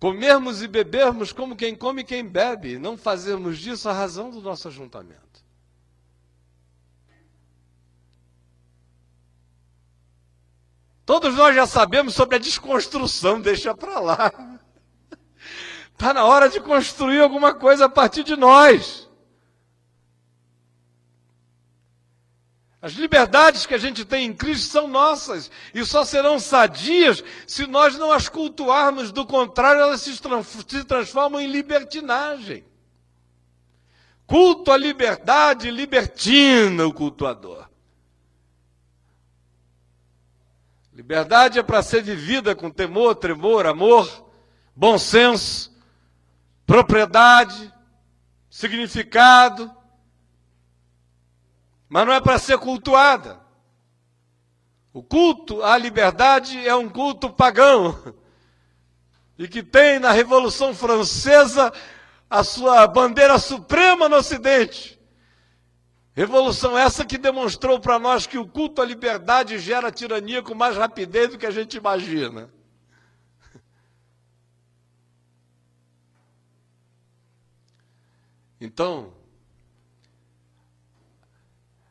A: Comermos e bebermos como quem come e quem bebe, não fazermos disso a razão do nosso ajuntamento. Todos nós já sabemos sobre a desconstrução, deixa para lá. Está na hora de construir alguma coisa a partir de nós. As liberdades que a gente tem em Cristo são nossas e só serão sadias se nós não as cultuarmos, do contrário, elas se transformam em libertinagem. Culto à liberdade libertina o cultuador. Liberdade é para ser vivida com temor, tremor, amor, bom senso, propriedade, significado mas não é para ser cultuada. O culto à liberdade é um culto pagão. E que tem na Revolução Francesa a sua bandeira suprema no Ocidente. Revolução essa que demonstrou para nós que o culto à liberdade gera tirania com mais rapidez do que a gente imagina. Então,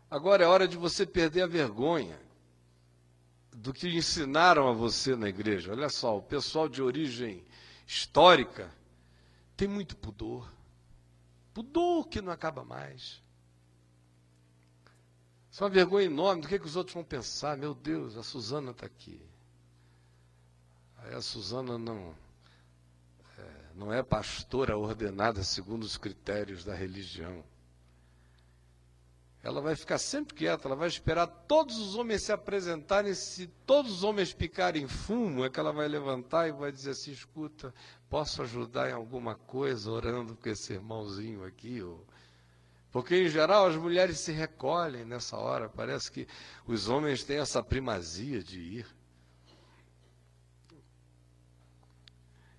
A: Agora é hora de você perder a vergonha do que ensinaram a você na igreja. Olha só, o pessoal de origem histórica tem muito pudor. Pudor que não acaba mais. Isso é uma vergonha enorme do que, que os outros vão pensar. Meu Deus, a Suzana está aqui. Aí a Suzana não, é, não é pastora ordenada segundo os critérios da religião. Ela vai ficar sempre quieta, ela vai esperar todos os homens se apresentarem. Se todos os homens picarem fumo, é que ela vai levantar e vai dizer assim: escuta, posso ajudar em alguma coisa orando com esse irmãozinho aqui? Ou... Porque, em geral, as mulheres se recolhem nessa hora. Parece que os homens têm essa primazia de ir.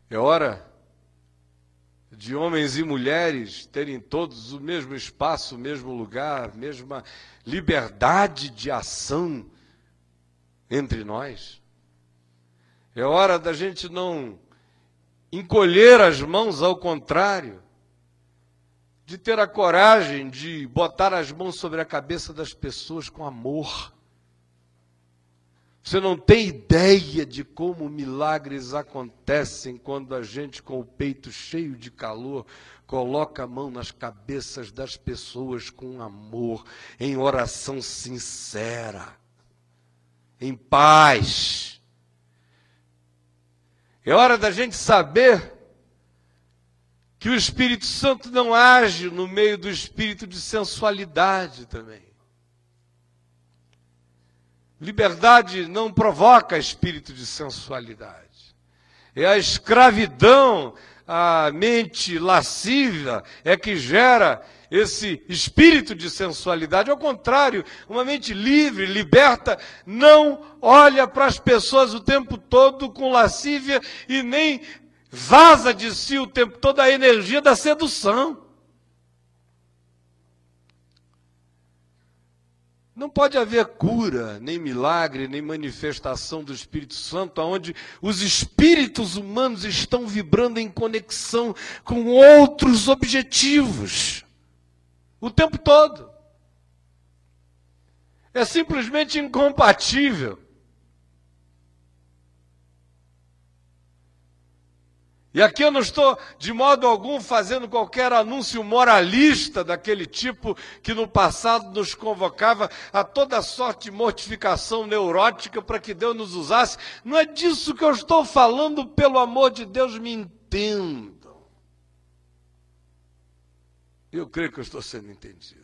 A: É hora de homens e mulheres terem todos o mesmo espaço, o mesmo lugar, mesma liberdade de ação entre nós. É hora da gente não encolher as mãos, ao contrário, de ter a coragem de botar as mãos sobre a cabeça das pessoas com amor. Você não tem ideia de como milagres acontecem quando a gente, com o peito cheio de calor, coloca a mão nas cabeças das pessoas com amor, em oração sincera, em paz. É hora da gente saber que o Espírito Santo não age no meio do espírito de sensualidade também. Liberdade não provoca espírito de sensualidade. É a escravidão, a mente lasciva é que gera esse espírito de sensualidade. Ao contrário, uma mente livre, liberta, não olha para as pessoas o tempo todo com lascívia e nem vaza de si o tempo todo a energia da sedução. Não pode haver cura, nem milagre, nem manifestação do Espírito Santo, onde os espíritos humanos estão vibrando em conexão com outros objetivos. O tempo todo. É simplesmente incompatível. E aqui eu não estou de modo algum fazendo qualquer anúncio moralista daquele tipo que no passado nos convocava a toda sorte de mortificação neurótica para que Deus nos usasse. Não é disso que eu estou falando, pelo amor de Deus, me entendam. Eu creio que eu estou sendo entendido.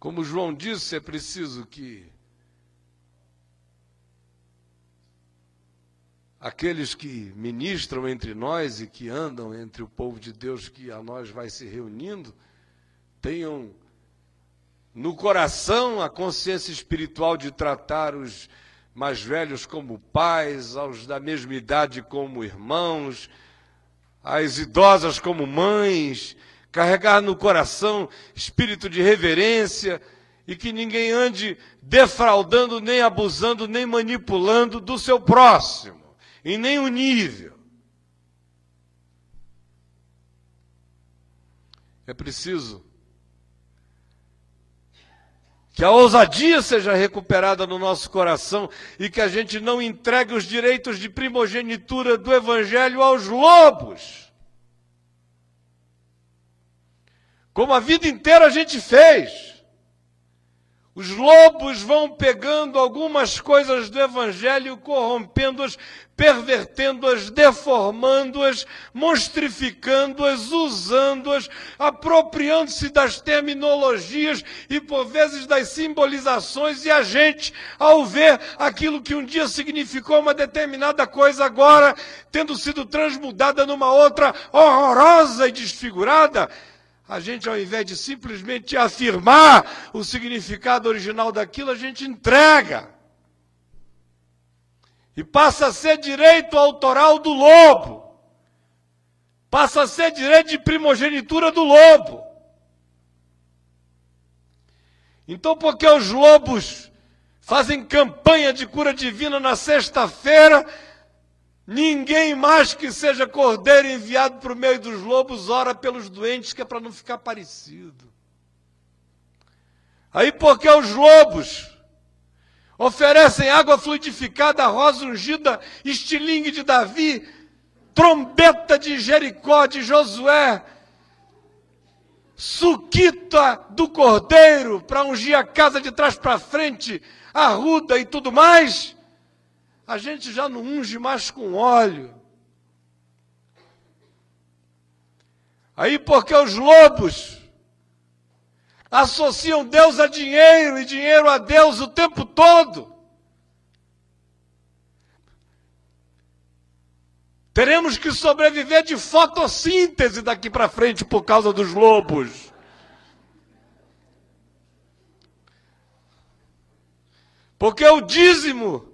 A: Como João disse, é preciso que aqueles que ministram entre nós e que andam entre o povo de Deus que a nós vai se reunindo, tenham no coração a consciência espiritual de tratar os mais velhos como pais, aos da mesma idade como irmãos, as idosas como mães, carregar no coração espírito de reverência e que ninguém ande defraudando, nem abusando, nem manipulando do seu próximo em nenhum nível. É preciso que a ousadia seja recuperada no nosso coração e que a gente não entregue os direitos de primogenitura do Evangelho aos lobos. Como a vida inteira a gente fez. Os lobos vão pegando algumas coisas do Evangelho, corrompendo-as, pervertendo-as, deformando-as, monstrificando-as, usando-as, apropriando-se das terminologias e, por vezes, das simbolizações, e a gente, ao ver aquilo que um dia significou uma determinada coisa, agora, tendo sido transmudada numa outra horrorosa e desfigurada, a gente, ao invés de simplesmente afirmar o significado original daquilo, a gente entrega. E passa a ser direito autoral do lobo. Passa a ser direito de primogenitura do lobo. Então, porque os lobos fazem campanha de cura divina na sexta-feira, Ninguém mais que seja cordeiro enviado para o meio dos lobos ora pelos doentes, que é para não ficar parecido. Aí porque os lobos oferecem água fluidificada, rosa ungida, estilingue de Davi, trombeta de Jericó, de Josué, suquita do cordeiro para ungir a casa de trás para frente, arruda e tudo mais, a gente já não unge mais com óleo. Aí porque os lobos associam Deus a dinheiro e dinheiro a Deus o tempo todo. Teremos que sobreviver de fotossíntese daqui para frente por causa dos lobos. Porque o dízimo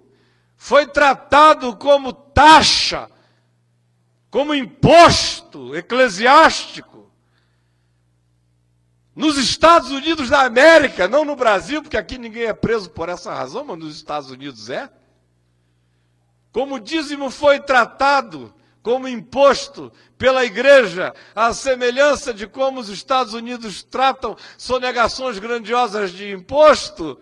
A: foi tratado como taxa, como imposto eclesiástico. Nos Estados Unidos da América, não no Brasil, porque aqui ninguém é preso por essa razão, mas nos Estados Unidos é. Como o dízimo foi tratado como imposto pela igreja, à semelhança de como os Estados Unidos tratam sonegações grandiosas de imposto.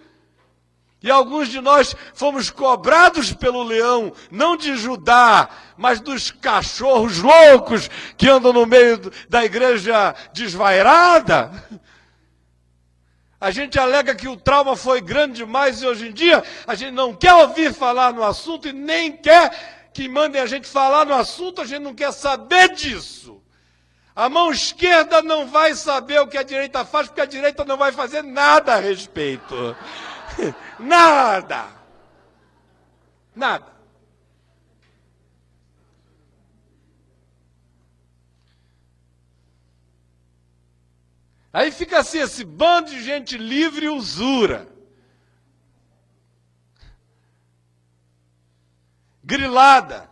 A: E alguns de nós fomos cobrados pelo leão, não de Judá, mas dos cachorros loucos que andam no meio da igreja desvairada. A gente alega que o trauma foi grande demais e hoje em dia a gente não quer ouvir falar no assunto e nem quer que mandem a gente falar no assunto, a gente não quer saber disso. A mão esquerda não vai saber o que a direita faz, porque a direita não vai fazer nada a respeito. nada. Nada. Aí fica assim, esse bando de gente livre e usura. Grilada.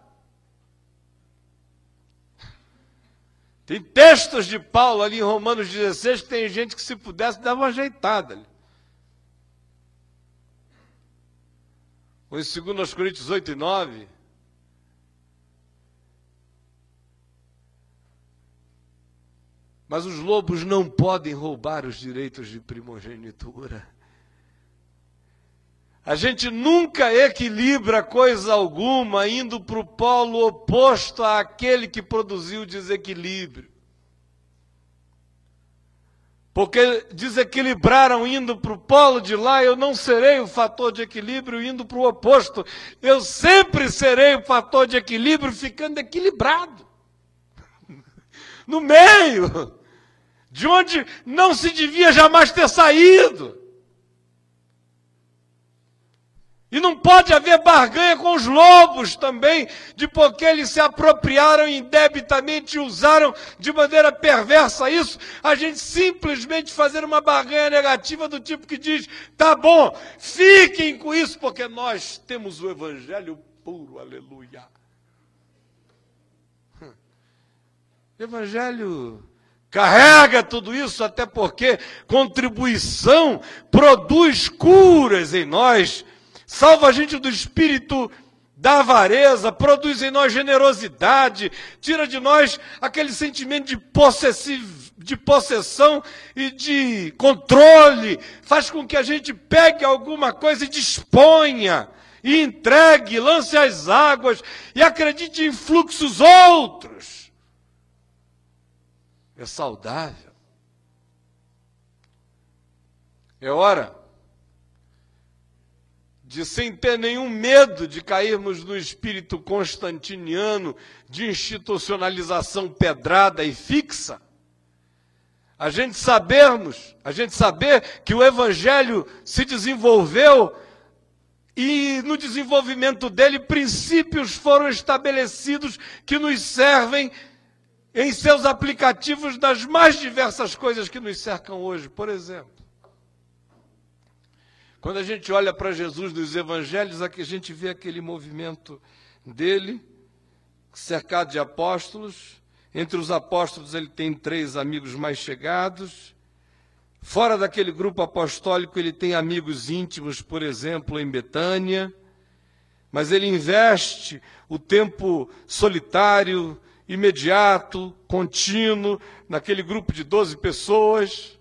A: Tem textos de Paulo ali em Romanos 16 que tem gente que se pudesse dar uma ajeitada ali. Ou em 2 Coríntios 8 e 9, Mas os lobos não podem roubar os direitos de primogenitura. A gente nunca equilibra coisa alguma indo para o polo oposto àquele que produziu desequilíbrio. Porque desequilibraram indo para o polo de lá, eu não serei o fator de equilíbrio indo para o oposto. Eu sempre serei o fator de equilíbrio ficando equilibrado. No meio de onde não se devia jamais ter saído. E não pode haver barganha com os lobos também, de porque eles se apropriaram indebitamente e usaram de maneira perversa isso, a gente simplesmente fazer uma barganha negativa do tipo que diz: tá bom, fiquem com isso, porque nós temos o evangelho puro, aleluia. Evangelho Carrega tudo isso, até porque contribuição produz curas em nós, salva a gente do espírito da avareza, produz em nós generosidade, tira de nós aquele sentimento de, de possessão e de controle, faz com que a gente pegue alguma coisa e disponha, e entregue, lance as águas e acredite em fluxos outros é saudável. É hora de, sem ter nenhum medo de cairmos no espírito constantiniano de institucionalização pedrada e fixa, a gente sabermos, a gente saber que o Evangelho se desenvolveu e no desenvolvimento dele princípios foram estabelecidos que nos servem em seus aplicativos das mais diversas coisas que nos cercam hoje. Por exemplo, quando a gente olha para Jesus nos evangelhos, aqui a gente vê aquele movimento dele, cercado de apóstolos. Entre os apóstolos, ele tem três amigos mais chegados. Fora daquele grupo apostólico, ele tem amigos íntimos, por exemplo, em Betânia. Mas ele investe o tempo solitário, imediato, contínuo, naquele grupo de 12 pessoas.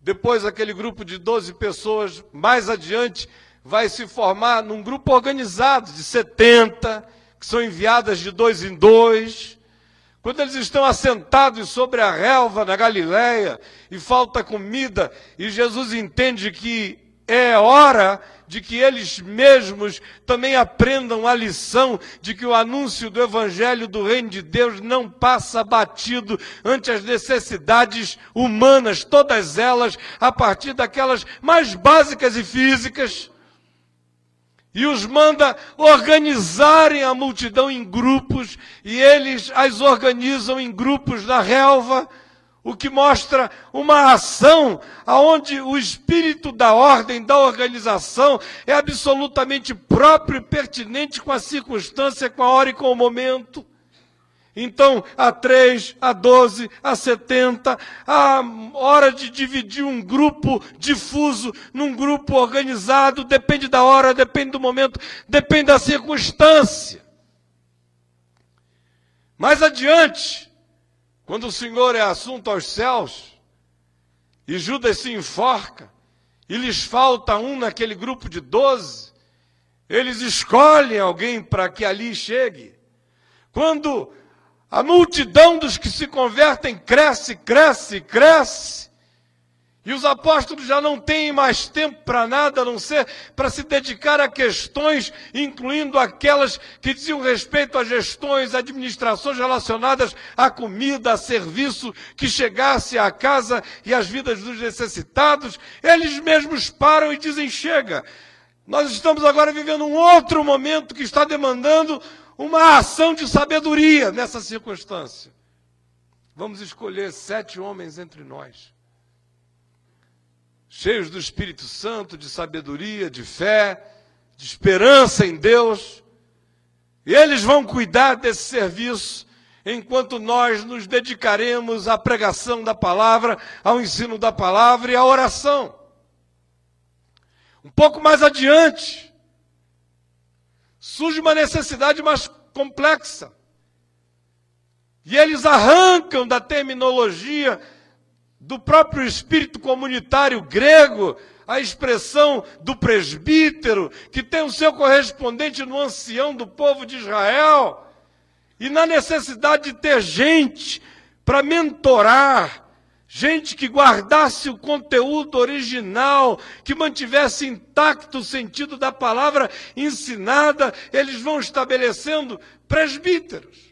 A: Depois, aquele grupo de 12 pessoas, mais adiante, vai se formar num grupo organizado de 70, que são enviadas de dois em dois. Quando eles estão assentados sobre a relva na Galileia e falta comida, e Jesus entende que é hora de que eles mesmos também aprendam a lição de que o anúncio do Evangelho do Reino de Deus não passa batido ante as necessidades humanas, todas elas a partir daquelas mais básicas e físicas. E os manda organizarem a multidão em grupos, e eles as organizam em grupos na relva o que mostra uma ação aonde o espírito da ordem, da organização é absolutamente próprio e pertinente com a circunstância, com a hora e com o momento. Então, a três, a doze, a setenta, a hora de dividir um grupo difuso num grupo organizado, depende da hora, depende do momento, depende da circunstância. Mais adiante, quando o Senhor é assunto aos céus, e Judas se enforca, e lhes falta um naquele grupo de doze, eles escolhem alguém para que ali chegue. Quando a multidão dos que se convertem cresce, cresce, cresce, e os apóstolos já não têm mais tempo para nada a não ser para se dedicar a questões, incluindo aquelas que diziam respeito a gestões, administrações relacionadas à comida, a serviço que chegasse à casa e às vidas dos necessitados. Eles mesmos param e dizem: chega, nós estamos agora vivendo um outro momento que está demandando uma ação de sabedoria nessa circunstância. Vamos escolher sete homens entre nós cheios do Espírito Santo, de sabedoria, de fé, de esperança em Deus. E eles vão cuidar desse serviço enquanto nós nos dedicaremos à pregação da palavra, ao ensino da palavra e à oração. Um pouco mais adiante, surge uma necessidade mais complexa. E eles arrancam da terminologia do próprio espírito comunitário grego, a expressão do presbítero, que tem o seu correspondente no ancião do povo de Israel, e na necessidade de ter gente para mentorar, gente que guardasse o conteúdo original, que mantivesse intacto o sentido da palavra ensinada, eles vão estabelecendo presbíteros.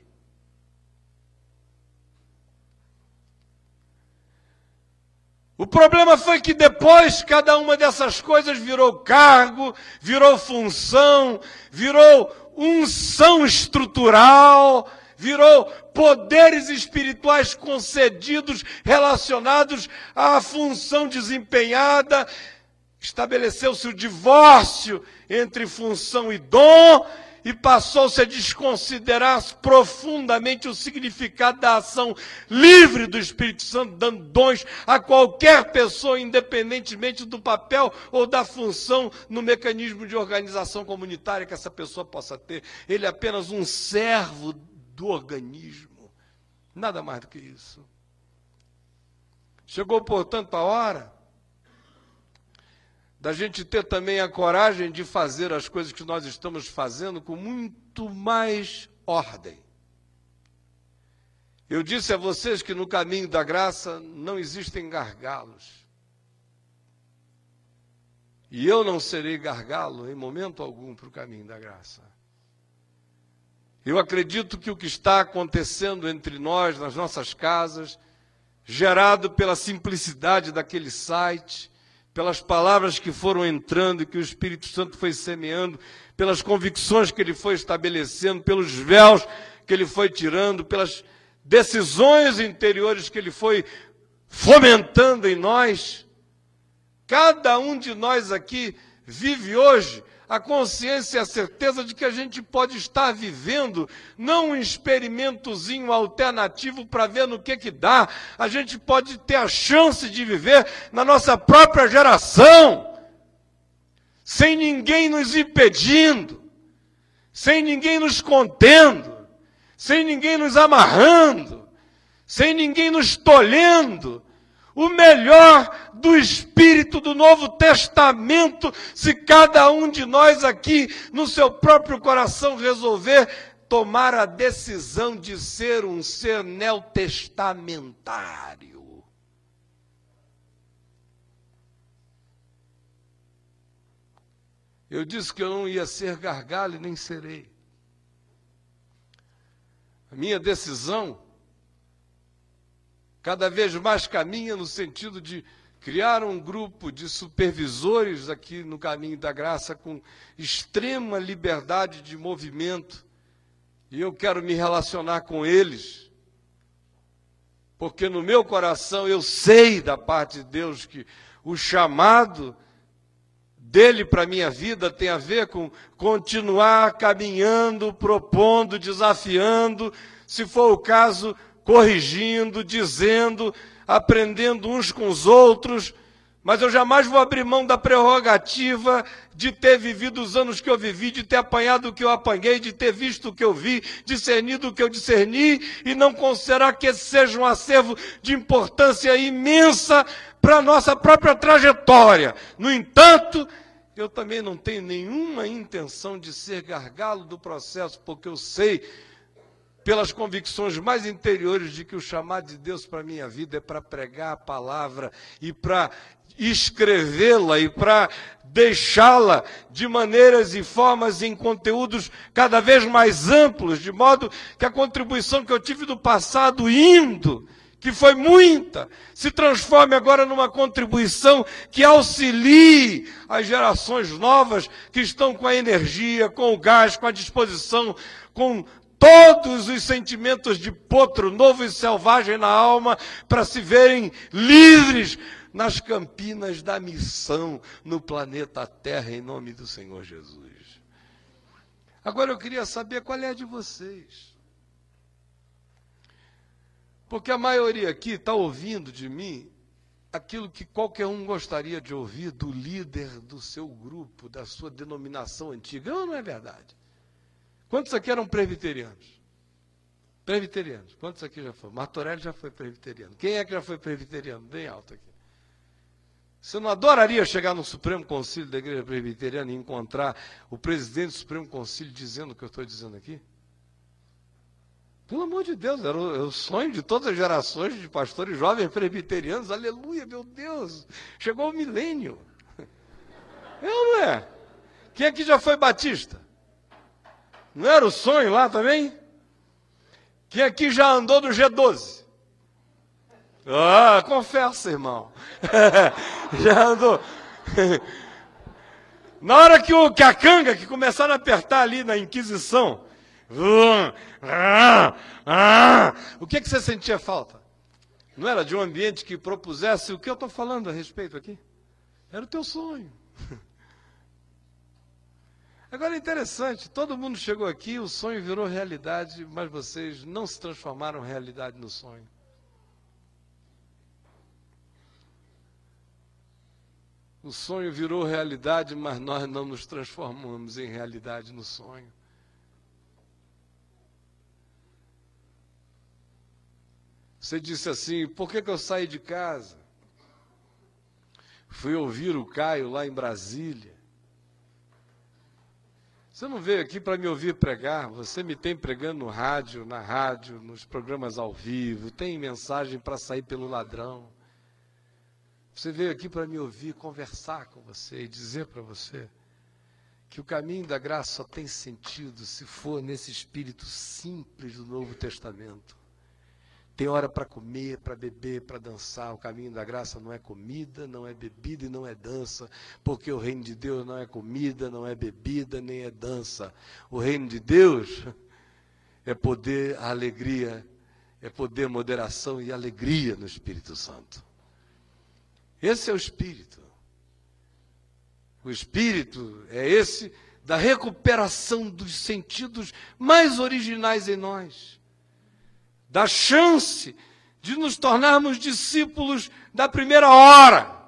A: O problema foi que depois cada uma dessas coisas virou cargo, virou função, virou unção estrutural, virou poderes espirituais concedidos relacionados à função desempenhada. Estabeleceu-se o divórcio entre função e dom, e passou-se a desconsiderar profundamente o significado da ação livre do Espírito Santo, dando dons a qualquer pessoa, independentemente do papel ou da função no mecanismo de organização comunitária que essa pessoa possa ter. Ele é apenas um servo do organismo, nada mais do que isso. Chegou, portanto, a hora da gente ter também a coragem de fazer as coisas que nós estamos fazendo com muito mais ordem. Eu disse a vocês que no caminho da graça não existem gargalos. E eu não serei gargalo em momento algum para o caminho da graça. Eu acredito que o que está acontecendo entre nós, nas nossas casas, gerado pela simplicidade daquele site, pelas palavras que foram entrando que o Espírito Santo foi semeando, pelas convicções que ele foi estabelecendo, pelos véus que ele foi tirando, pelas decisões interiores que ele foi fomentando em nós. Cada um de nós aqui vive hoje a consciência e a certeza de que a gente pode estar vivendo não um experimentozinho alternativo para ver no que que dá, a gente pode ter a chance de viver na nossa própria geração, sem ninguém nos impedindo, sem ninguém nos contendo, sem ninguém nos amarrando, sem ninguém nos tolhendo, o melhor do Espírito do Novo Testamento, se cada um de nós aqui, no seu próprio coração, resolver tomar a decisão de ser um ser neotestamentário. Eu disse que eu não ia ser gargalho, nem serei. A minha decisão cada vez mais caminha no sentido de criar um grupo de supervisores aqui no caminho da graça com extrema liberdade de movimento. E eu quero me relacionar com eles. Porque no meu coração eu sei da parte de Deus que o chamado dele para a minha vida tem a ver com continuar caminhando, propondo, desafiando, se for o caso, corrigindo, dizendo, aprendendo uns com os outros, Mas eu jamais vou abrir mão da prerrogativa de ter vivido os anos que eu vivi, de ter apanhado o que eu apanhei, de ter visto o que eu vi, discernido o que eu discerni, e não considerar que esse seja um acervo de importância imensa para a nossa própria trajetória. No entanto, eu também não tenho nenhuma intenção de ser gargalo do processo, porque eu sei pelas convicções mais interiores de que o chamado de Deus para a minha vida é para pregar a palavra e para escrevê-la e para deixá-la de maneiras e formas em conteúdos cada vez mais amplos, de modo que a contribuição que eu tive do passado indo, que foi muita, se transforme agora numa contribuição que auxilie as gerações novas que estão com a energia, com o gás, com a disposição, com todos os sentimentos de potro novo e selvagem na alma para se verem livres nas campinas da missão no planeta Terra, em nome do Senhor Jesus. Agora eu queria saber qual é a de vocês. Porque a maioria aqui está ouvindo de mim aquilo que qualquer um gostaria de ouvir do líder do seu grupo, da sua denominação antiga. Não, não é verdade. Quantos aqui eram presbiterianos? Presbiterianos. Quantos aqui já foram? Martorelli já foi presbiteriano. Quem é que já foi presbiteriano? Bem alto aqui. Você não adoraria chegar no Supremo Conselho da Igreja Presbiteriana e encontrar o presidente do Supremo Conselho dizendo o que eu estou dizendo aqui? Pelo amor de Deus, era o, é sonho de todas as gerações de pastores jovens presbiterianos. Aleluia, meu Deus! Chegou o milênio. É ou não é? Quem aqui já foi batista? Não era o sonho lá também? Quem aqui já andou no G12? Ah, confessa, irmão. já andou. Na hora que, o, que a canga, que começaram a apertar ali na Inquisição, o que, que você sentia falta? Não era de um ambiente que propusesse o que eu estou falando a respeito aqui? Era o teu sonho. Agora é interessante, todo mundo chegou aqui, o sonho virou realidade, mas vocês não se transformaram realidade no sonho. O sonho virou realidade, mas nós não nos transformamos em realidade no sonho. Você disse assim: por que, que eu saí de casa? Fui ouvir o Caio lá em Brasília. Você não veio aqui para me ouvir pregar, você me tem pregando no rádio, na rádio, nos programas ao vivo, tem mensagem para sair pelo ladrão. Você veio aqui para me ouvir, conversar com você e dizer para você que o caminho da graça só tem sentido se for nesse espírito simples do Novo Testamento. Tem hora para comer, para beber, para dançar. O caminho da graça não é comida, não é bebida e não é dança, porque o reino de Deus não é comida, não é bebida, nem é dança. O reino de Deus é poder, alegria, é poder, moderação e alegria no Espírito Santo. Esse é o Espírito. O Espírito é esse da recuperação dos sentidos mais originais em nós da chance de nos tornarmos discípulos da primeira hora.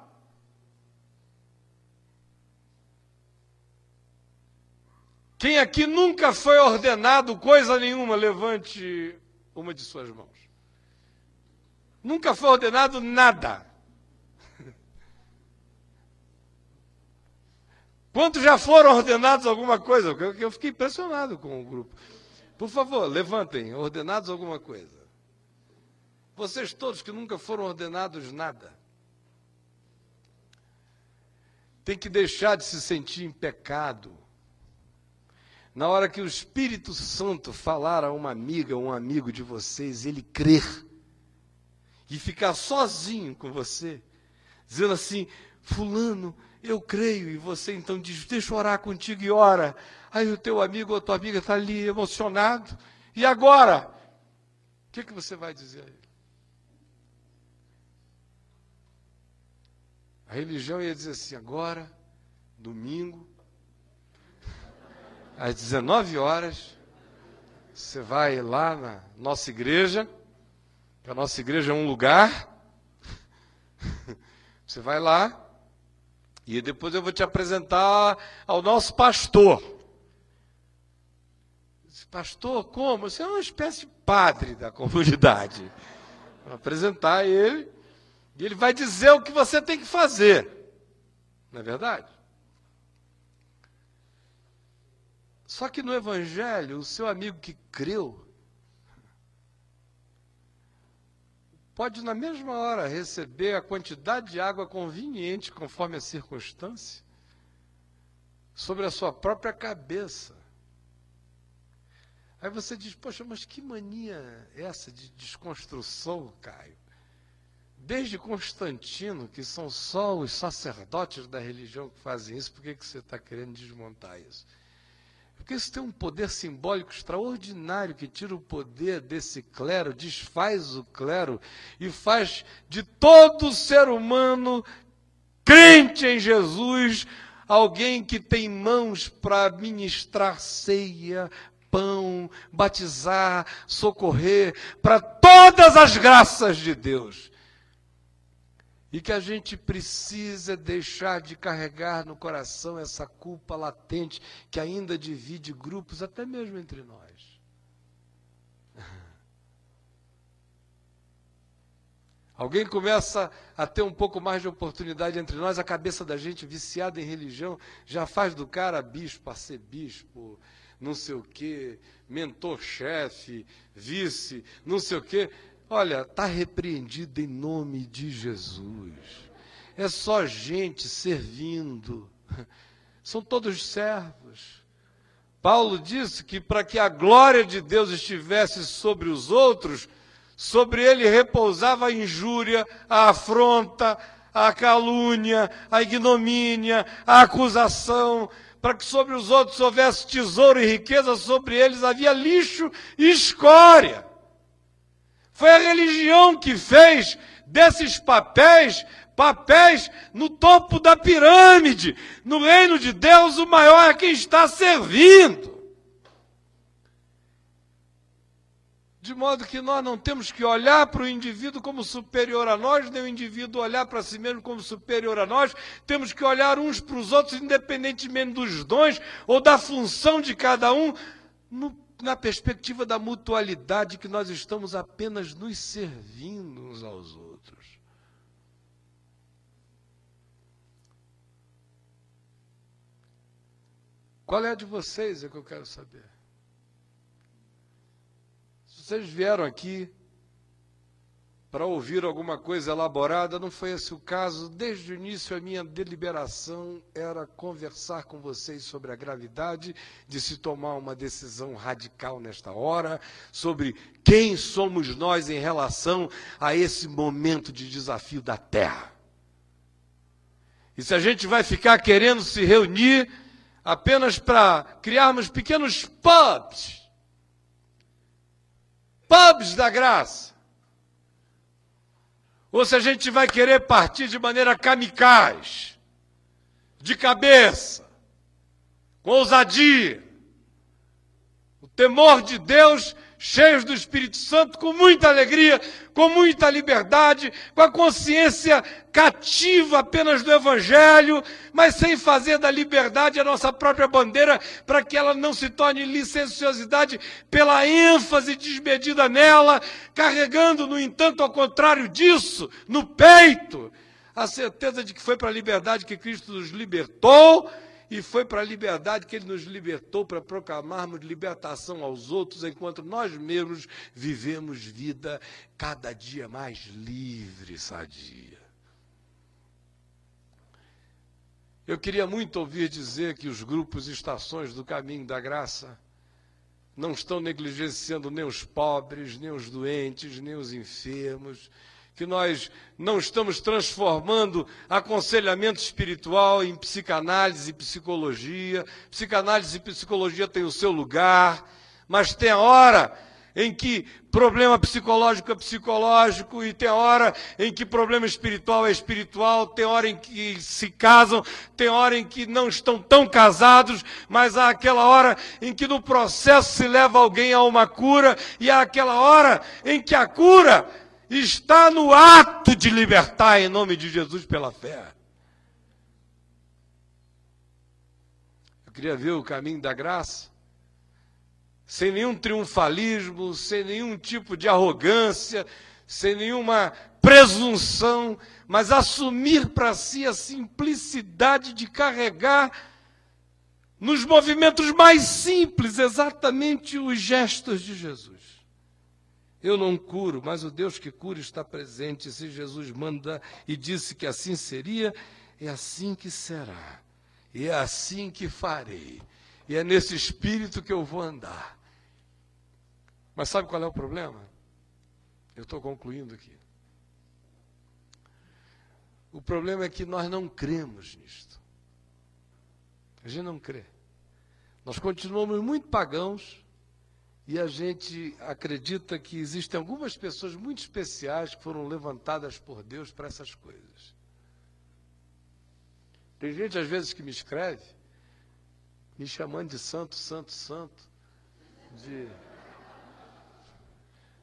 A: Quem aqui nunca foi ordenado coisa nenhuma, levante uma de suas mãos. Nunca foi ordenado nada. Quantos já foram ordenados alguma coisa? Eu fiquei impressionado com o grupo. Por favor, levantem, ordenados alguma coisa. Vocês todos que nunca foram ordenados nada, tem que deixar de se sentir em pecado. Na hora que o Espírito Santo falar a uma amiga um amigo de vocês, ele crer e ficar sozinho com você, dizendo assim: Fulano, eu creio, e você então diz: Deixa eu orar contigo e ora. Aí o teu amigo ou a tua amiga está ali emocionado. E agora? O que, que você vai dizer a ele? A religião ia dizer assim: agora, domingo, às 19 horas, você vai lá na nossa igreja, que a nossa igreja é um lugar. Você vai lá, E depois eu vou te apresentar ao nosso pastor. Pastor, como? Você é uma espécie de padre da comunidade. Vou apresentar ele e ele vai dizer o que você tem que fazer. Não é verdade? Só que no Evangelho, o seu amigo que creu pode, na mesma hora, receber a quantidade de água conveniente, conforme a circunstância, sobre a sua própria cabeça. Aí você diz, poxa, mas que mania é essa de desconstrução, Caio? Desde Constantino, que são só os sacerdotes da religião que fazem isso, por que, que você está querendo desmontar isso? Porque isso tem um poder simbólico extraordinário que tira o poder desse clero, desfaz o clero e faz de todo ser humano crente em Jesus alguém que tem mãos para ministrar ceia, pão, batizar, socorrer, para todas as graças de Deus e que a gente precisa deixar de carregar no coração essa culpa latente que ainda divide grupos, até mesmo entre nós. Alguém começa a ter um pouco mais de oportunidade entre nós, a cabeça da gente viciada em religião já faz do cara bispo, arcebispo, não sei o quê, mentor-chefe, vice, não sei o quê. Olha, está repreendido em nome de Jesus. É só gente servindo. São todos servos. Paulo disse que para que a glória de Deus estivesse sobre os outros, sobre ele repousava a injúria, a afronta, a calúnia, a ignomínia, a acusação, para que sobre os outros houvesse tesouro e riqueza, sobre eles havia lixo e escória. Foi a religião que fez desses papéis papéis no topo da pirâmide. No reino de Deus, o maior é quem está servindo. De modo que nós não temos que olhar para o indivíduo como superior a nós, nem o indivíduo olhar para si mesmo como superior a nós. Temos que olhar uns para os outros, independentemente dos dons ou da função de cada um, no na perspectiva da mutualidade que nós estamos apenas nos servindo uns aos outros. Qual é a de vocês é que eu quero saber. Se vocês vieram aqui para ouvir alguma coisa elaborada, não foi esse o caso. Desde o início, a minha deliberação era conversar com vocês sobre a gravidade de se tomar uma decisão radical nesta hora, sobre quem somos nós em relação a esse momento de desafio da Terra. E se a gente vai ficar querendo se reunir apenas para criarmos pequenos pubs, pubs da graça, ou se a gente vai querer partir de maneira kamikaze, de cabeça, com ousadia, o temor de Deus cheios do Espírito Santo, com muita alegria, com muita liberdade, com a consciência cativa apenas do Evangelho, mas sem fazer da liberdade a nossa própria bandeira, para que ela não se torne licenciosidade pela ênfase desmedida nela, carregando, no entanto, ao contrário disso, no peito, a certeza de que foi para a liberdade que Cristo nos libertou e foi para a liberdade que ele nos libertou para proclamarmos libertação aos outros, enquanto nós mesmos vivemos vida cada dia mais livre sadia. Eu queria muito ouvir dizer que os grupos e estações do caminho da graça não estão negligenciando nem os pobres, nem os doentes, nem os enfermos, que nós não estamos transformando aconselhamento espiritual em psicanálise e psicologia. Psicanálise e psicologia têm o seu lugar, mas tem a hora em que problema psicológico é psicológico, e tem hora em que problema espiritual é espiritual, tem hora em que se casam, tem hora em que não estão tão casados, mas há aquela hora em que no processo se leva alguém a uma cura, e há aquela hora em que a cura está no ato de libertar em nome de Jesus pela fé. queria ver o caminho da graça, sem nenhum triunfalismo, sem nenhum tipo de arrogância, sem nenhuma presunção, mas assumir para si a simplicidade de carregar nos movimentos mais simples exatamente os gestos de Jesus. Eu não curo, mas o Deus que cura está presente. Se Jesus manda e disse que assim seria, é assim que será. E é assim que farei. E é nesse espírito que eu vou andar. Mas sabe qual é o problema? Eu estou concluindo aqui. O problema é que nós não cremos nisto. A gente não crê. Nós continuamos muito pagãos e a gente acredita que existem algumas pessoas muito especiais que foram levantadas por Deus para essas coisas. Tem gente às vezes que me escreve me chamando de santo, santo, santo, de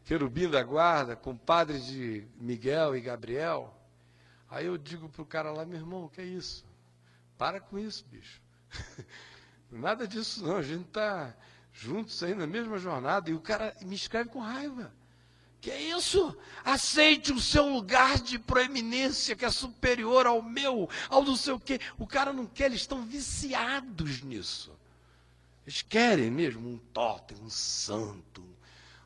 A: querubim da guarda, compadre de Miguel e Gabriel. Aí eu digo para o cara lá, meu irmão, o que é isso? Para com isso, bicho. Nada disso não, a gente está juntos aí na mesma jornada e o cara me escreve com raiva. Que é isso? Aceite o seu lugar de proeminência que é superior ao meu, ao não sei o quê. O cara não quer, eles estão viciados nisso. Eles querem mesmo um totem, um santo,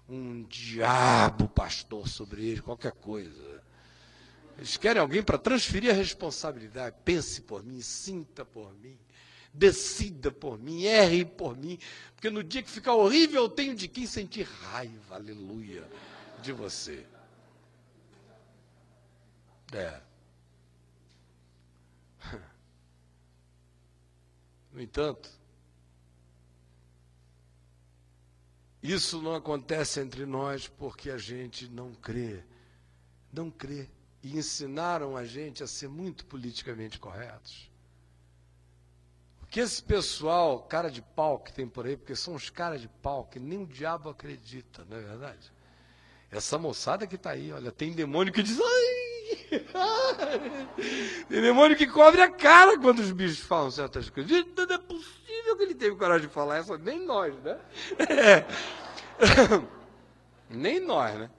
A: um diabo pastor sobre eles, qualquer coisa. Eles querem alguém para transferir a responsabilidade. Pense por mim, sinta por mim, decida por mim, erre por mim. Porque no dia que ficar horrível, eu tenho de quem sentir raiva, aleluia, de você. É. No entanto, Isso não acontece entre nós porque a gente não crê. Não crê. E ensinaram a gente a ser muito politicamente corretos. Que esse pessoal, cara de pau que tem por aí, porque são os caras de pau que nem o diabo acredita, não é verdade? Essa moçada que está aí, olha, tem demônio que diz. Ai! tem demônio que cobre a cara quando os bichos falam certas coisas. Não é possível que ele teve coragem de falar essa, nem nós, né? É. Nem nós, né?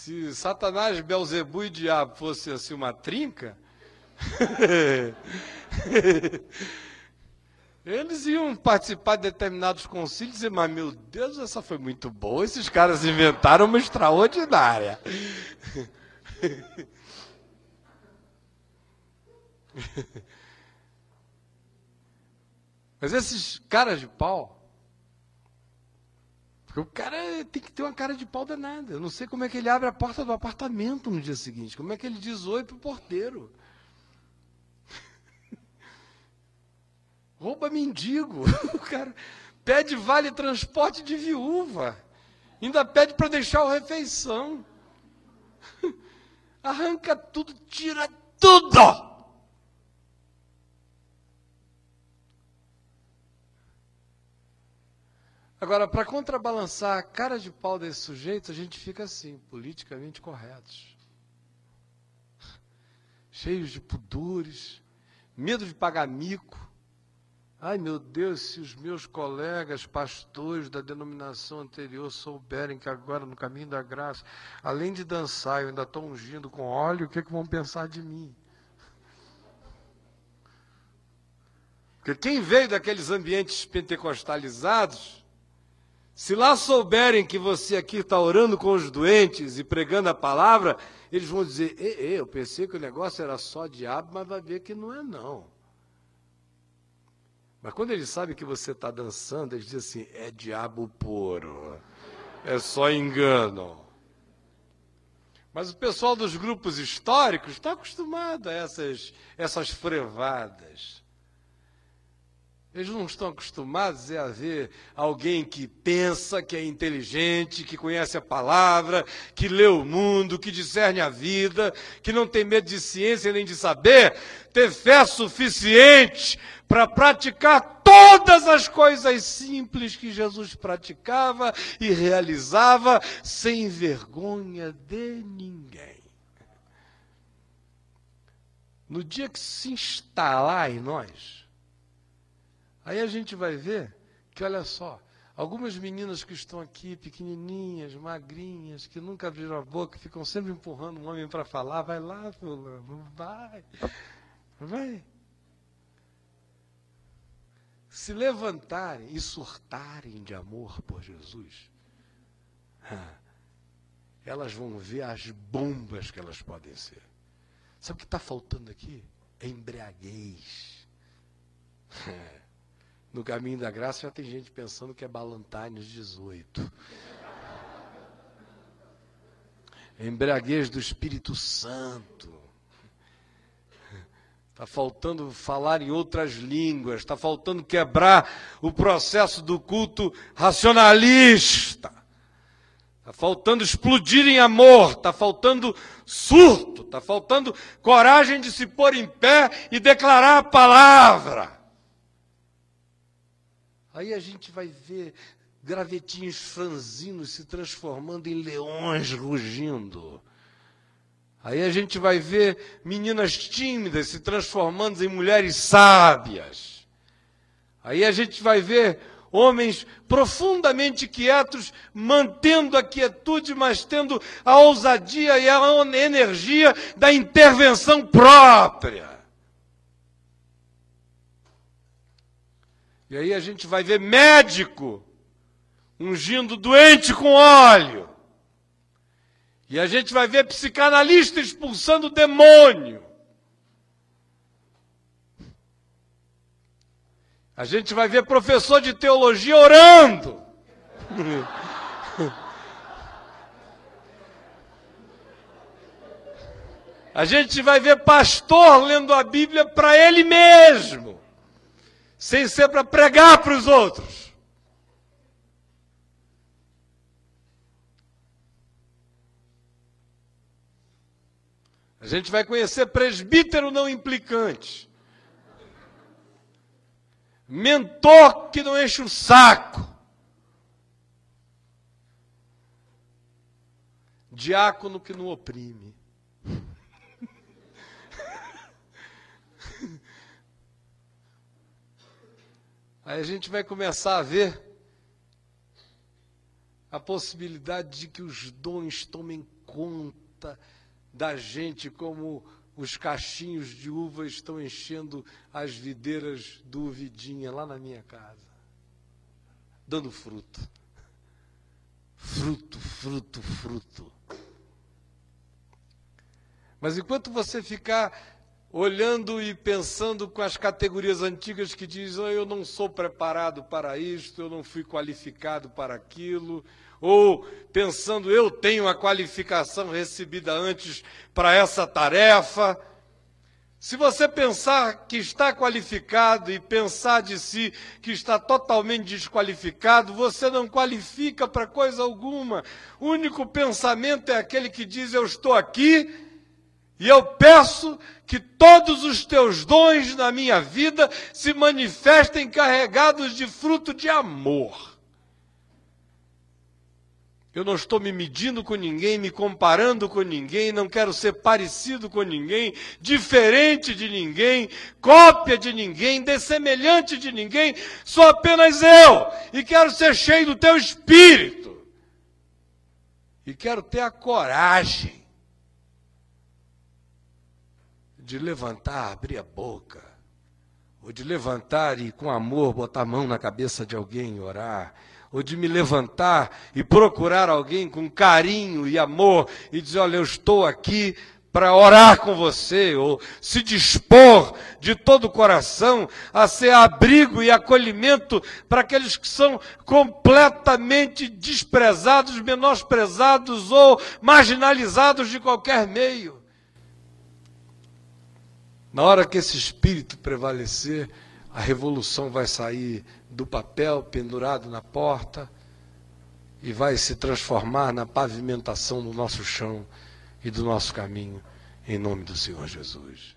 A: Se Satanás, Belzebu e diabo fosse assim uma trinca, eles iam participar de determinados concílios e dizer, mas meu Deus, essa foi muito boa, esses caras inventaram uma extraordinária. Mas esses caras de pau, porque o cara tem que ter uma cara de pau danada. Eu não sei como é que ele abre a porta do apartamento no dia seguinte. Como é que ele diz oi pro porteiro? Rouba mendigo. O cara pede vale transporte de viúva. Ainda pede para deixar o refeição. Arranca tudo, tira tudo. Agora, para contrabalançar a cara de pau desse sujeito, a gente fica assim, politicamente corretos. Cheios de pudores, medo de pagar mico. Ai meu Deus, se os meus colegas pastores da denominação anterior souberem que agora no caminho da graça, além de dançar, eu ainda estou ungindo com óleo, o que, é que vão pensar de mim? Porque quem veio daqueles ambientes pentecostalizados, se lá souberem que você aqui está orando com os doentes e pregando a palavra, eles vão dizer: Ei, eu pensei que o negócio era só diabo, mas vai ver que não é, não. Mas quando eles sabem que você está dançando, eles dizem assim: é diabo puro, é só engano. Mas o pessoal dos grupos históricos está acostumado a essas, essas frevadas. Eles não estão acostumados a ver alguém que pensa, que é inteligente, que conhece a palavra, que lê o mundo, que discerne a vida, que não tem medo de ciência nem de saber, ter fé suficiente para praticar todas as coisas simples que Jesus praticava e realizava sem vergonha de ninguém. no dia que se instalar em nós, aí a gente vai ver que, olha só, algumas meninas que estão aqui, pequenininhas, magrinhas, que nunca abriram a boca, ficam sempre empurrando um homem para falar, vai lá, fulano, vai, vai. Se levantarem e surtarem de amor por Jesus, elas vão ver as bombas que elas podem ser. Sabe o que está faltando aqui? É embriaguez. No caminho da graça já tem gente pensando que é Balantanes 18. Embriaguez do Espírito Santo. Está faltando falar em outras línguas, está faltando quebrar o processo do culto racionalista. Está faltando explodir em amor, está faltando surto, está faltando coragem de se pôr em pé e declarar a palavra. Aí a gente vai ver gravetinhos franzinos se transformando em leões rugindo. Aí a gente vai ver meninas tímidas se transformando em mulheres sábias. Aí a gente vai ver homens profundamente quietos, mantendo a quietude, mas tendo a ousadia e a energia da intervenção própria. E aí a gente vai ver médico ungindo doente com óleo. E a gente vai ver psicanalista expulsando demônio. A gente vai ver professor de teologia orando. A gente vai ver pastor lendo a Bíblia para ele mesmo, sem ser para pregar para os outros. A gente vai conhecer presbítero não implicante mentor que não enche o saco, diácono que não oprime. Aí a gente vai começar a ver a possibilidade de que os dons tomem conta da gente como os cachinhos de uva estão enchendo as videiras do Uvidinha lá na minha casa, dando fruto. Fruto, fruto, fruto. Mas enquanto você ficar olhando e pensando com as categorias antigas que dizem, oh, eu não sou preparado para isto, eu não fui qualificado para aquilo, ou pensando, eu tenho a qualificação recebida antes para essa tarefa. Se você pensar que está qualificado e pensar de si que está totalmente desqualificado, você não qualifica para coisa alguma. O único pensamento é aquele que diz: Eu estou aqui e eu peço que todos os teus dons na minha vida se manifestem carregados de fruto de amor. Eu não estou me medindo com ninguém, me comparando com ninguém, não quero ser parecido com ninguém, diferente de ninguém, cópia de ninguém, dessemelhante de ninguém, sou apenas eu e quero ser cheio do teu espírito. E quero ter a coragem de levantar, abrir a boca, ou de levantar e com amor botar a mão na cabeça de alguém e orar ou de me levantar e procurar alguém com carinho e amor e dizer: Olha, eu estou aqui para orar com você, ou se dispor de todo o coração a ser abrigo e acolhimento para aqueles que são completamente desprezados, menosprezados ou marginalizados de qualquer meio. Na hora que esse espírito prevalecer, a revolução vai sair do papel pendurado na porta e vai se transformar na pavimentação do nosso chão e do nosso caminho, em nome do Senhor Jesus.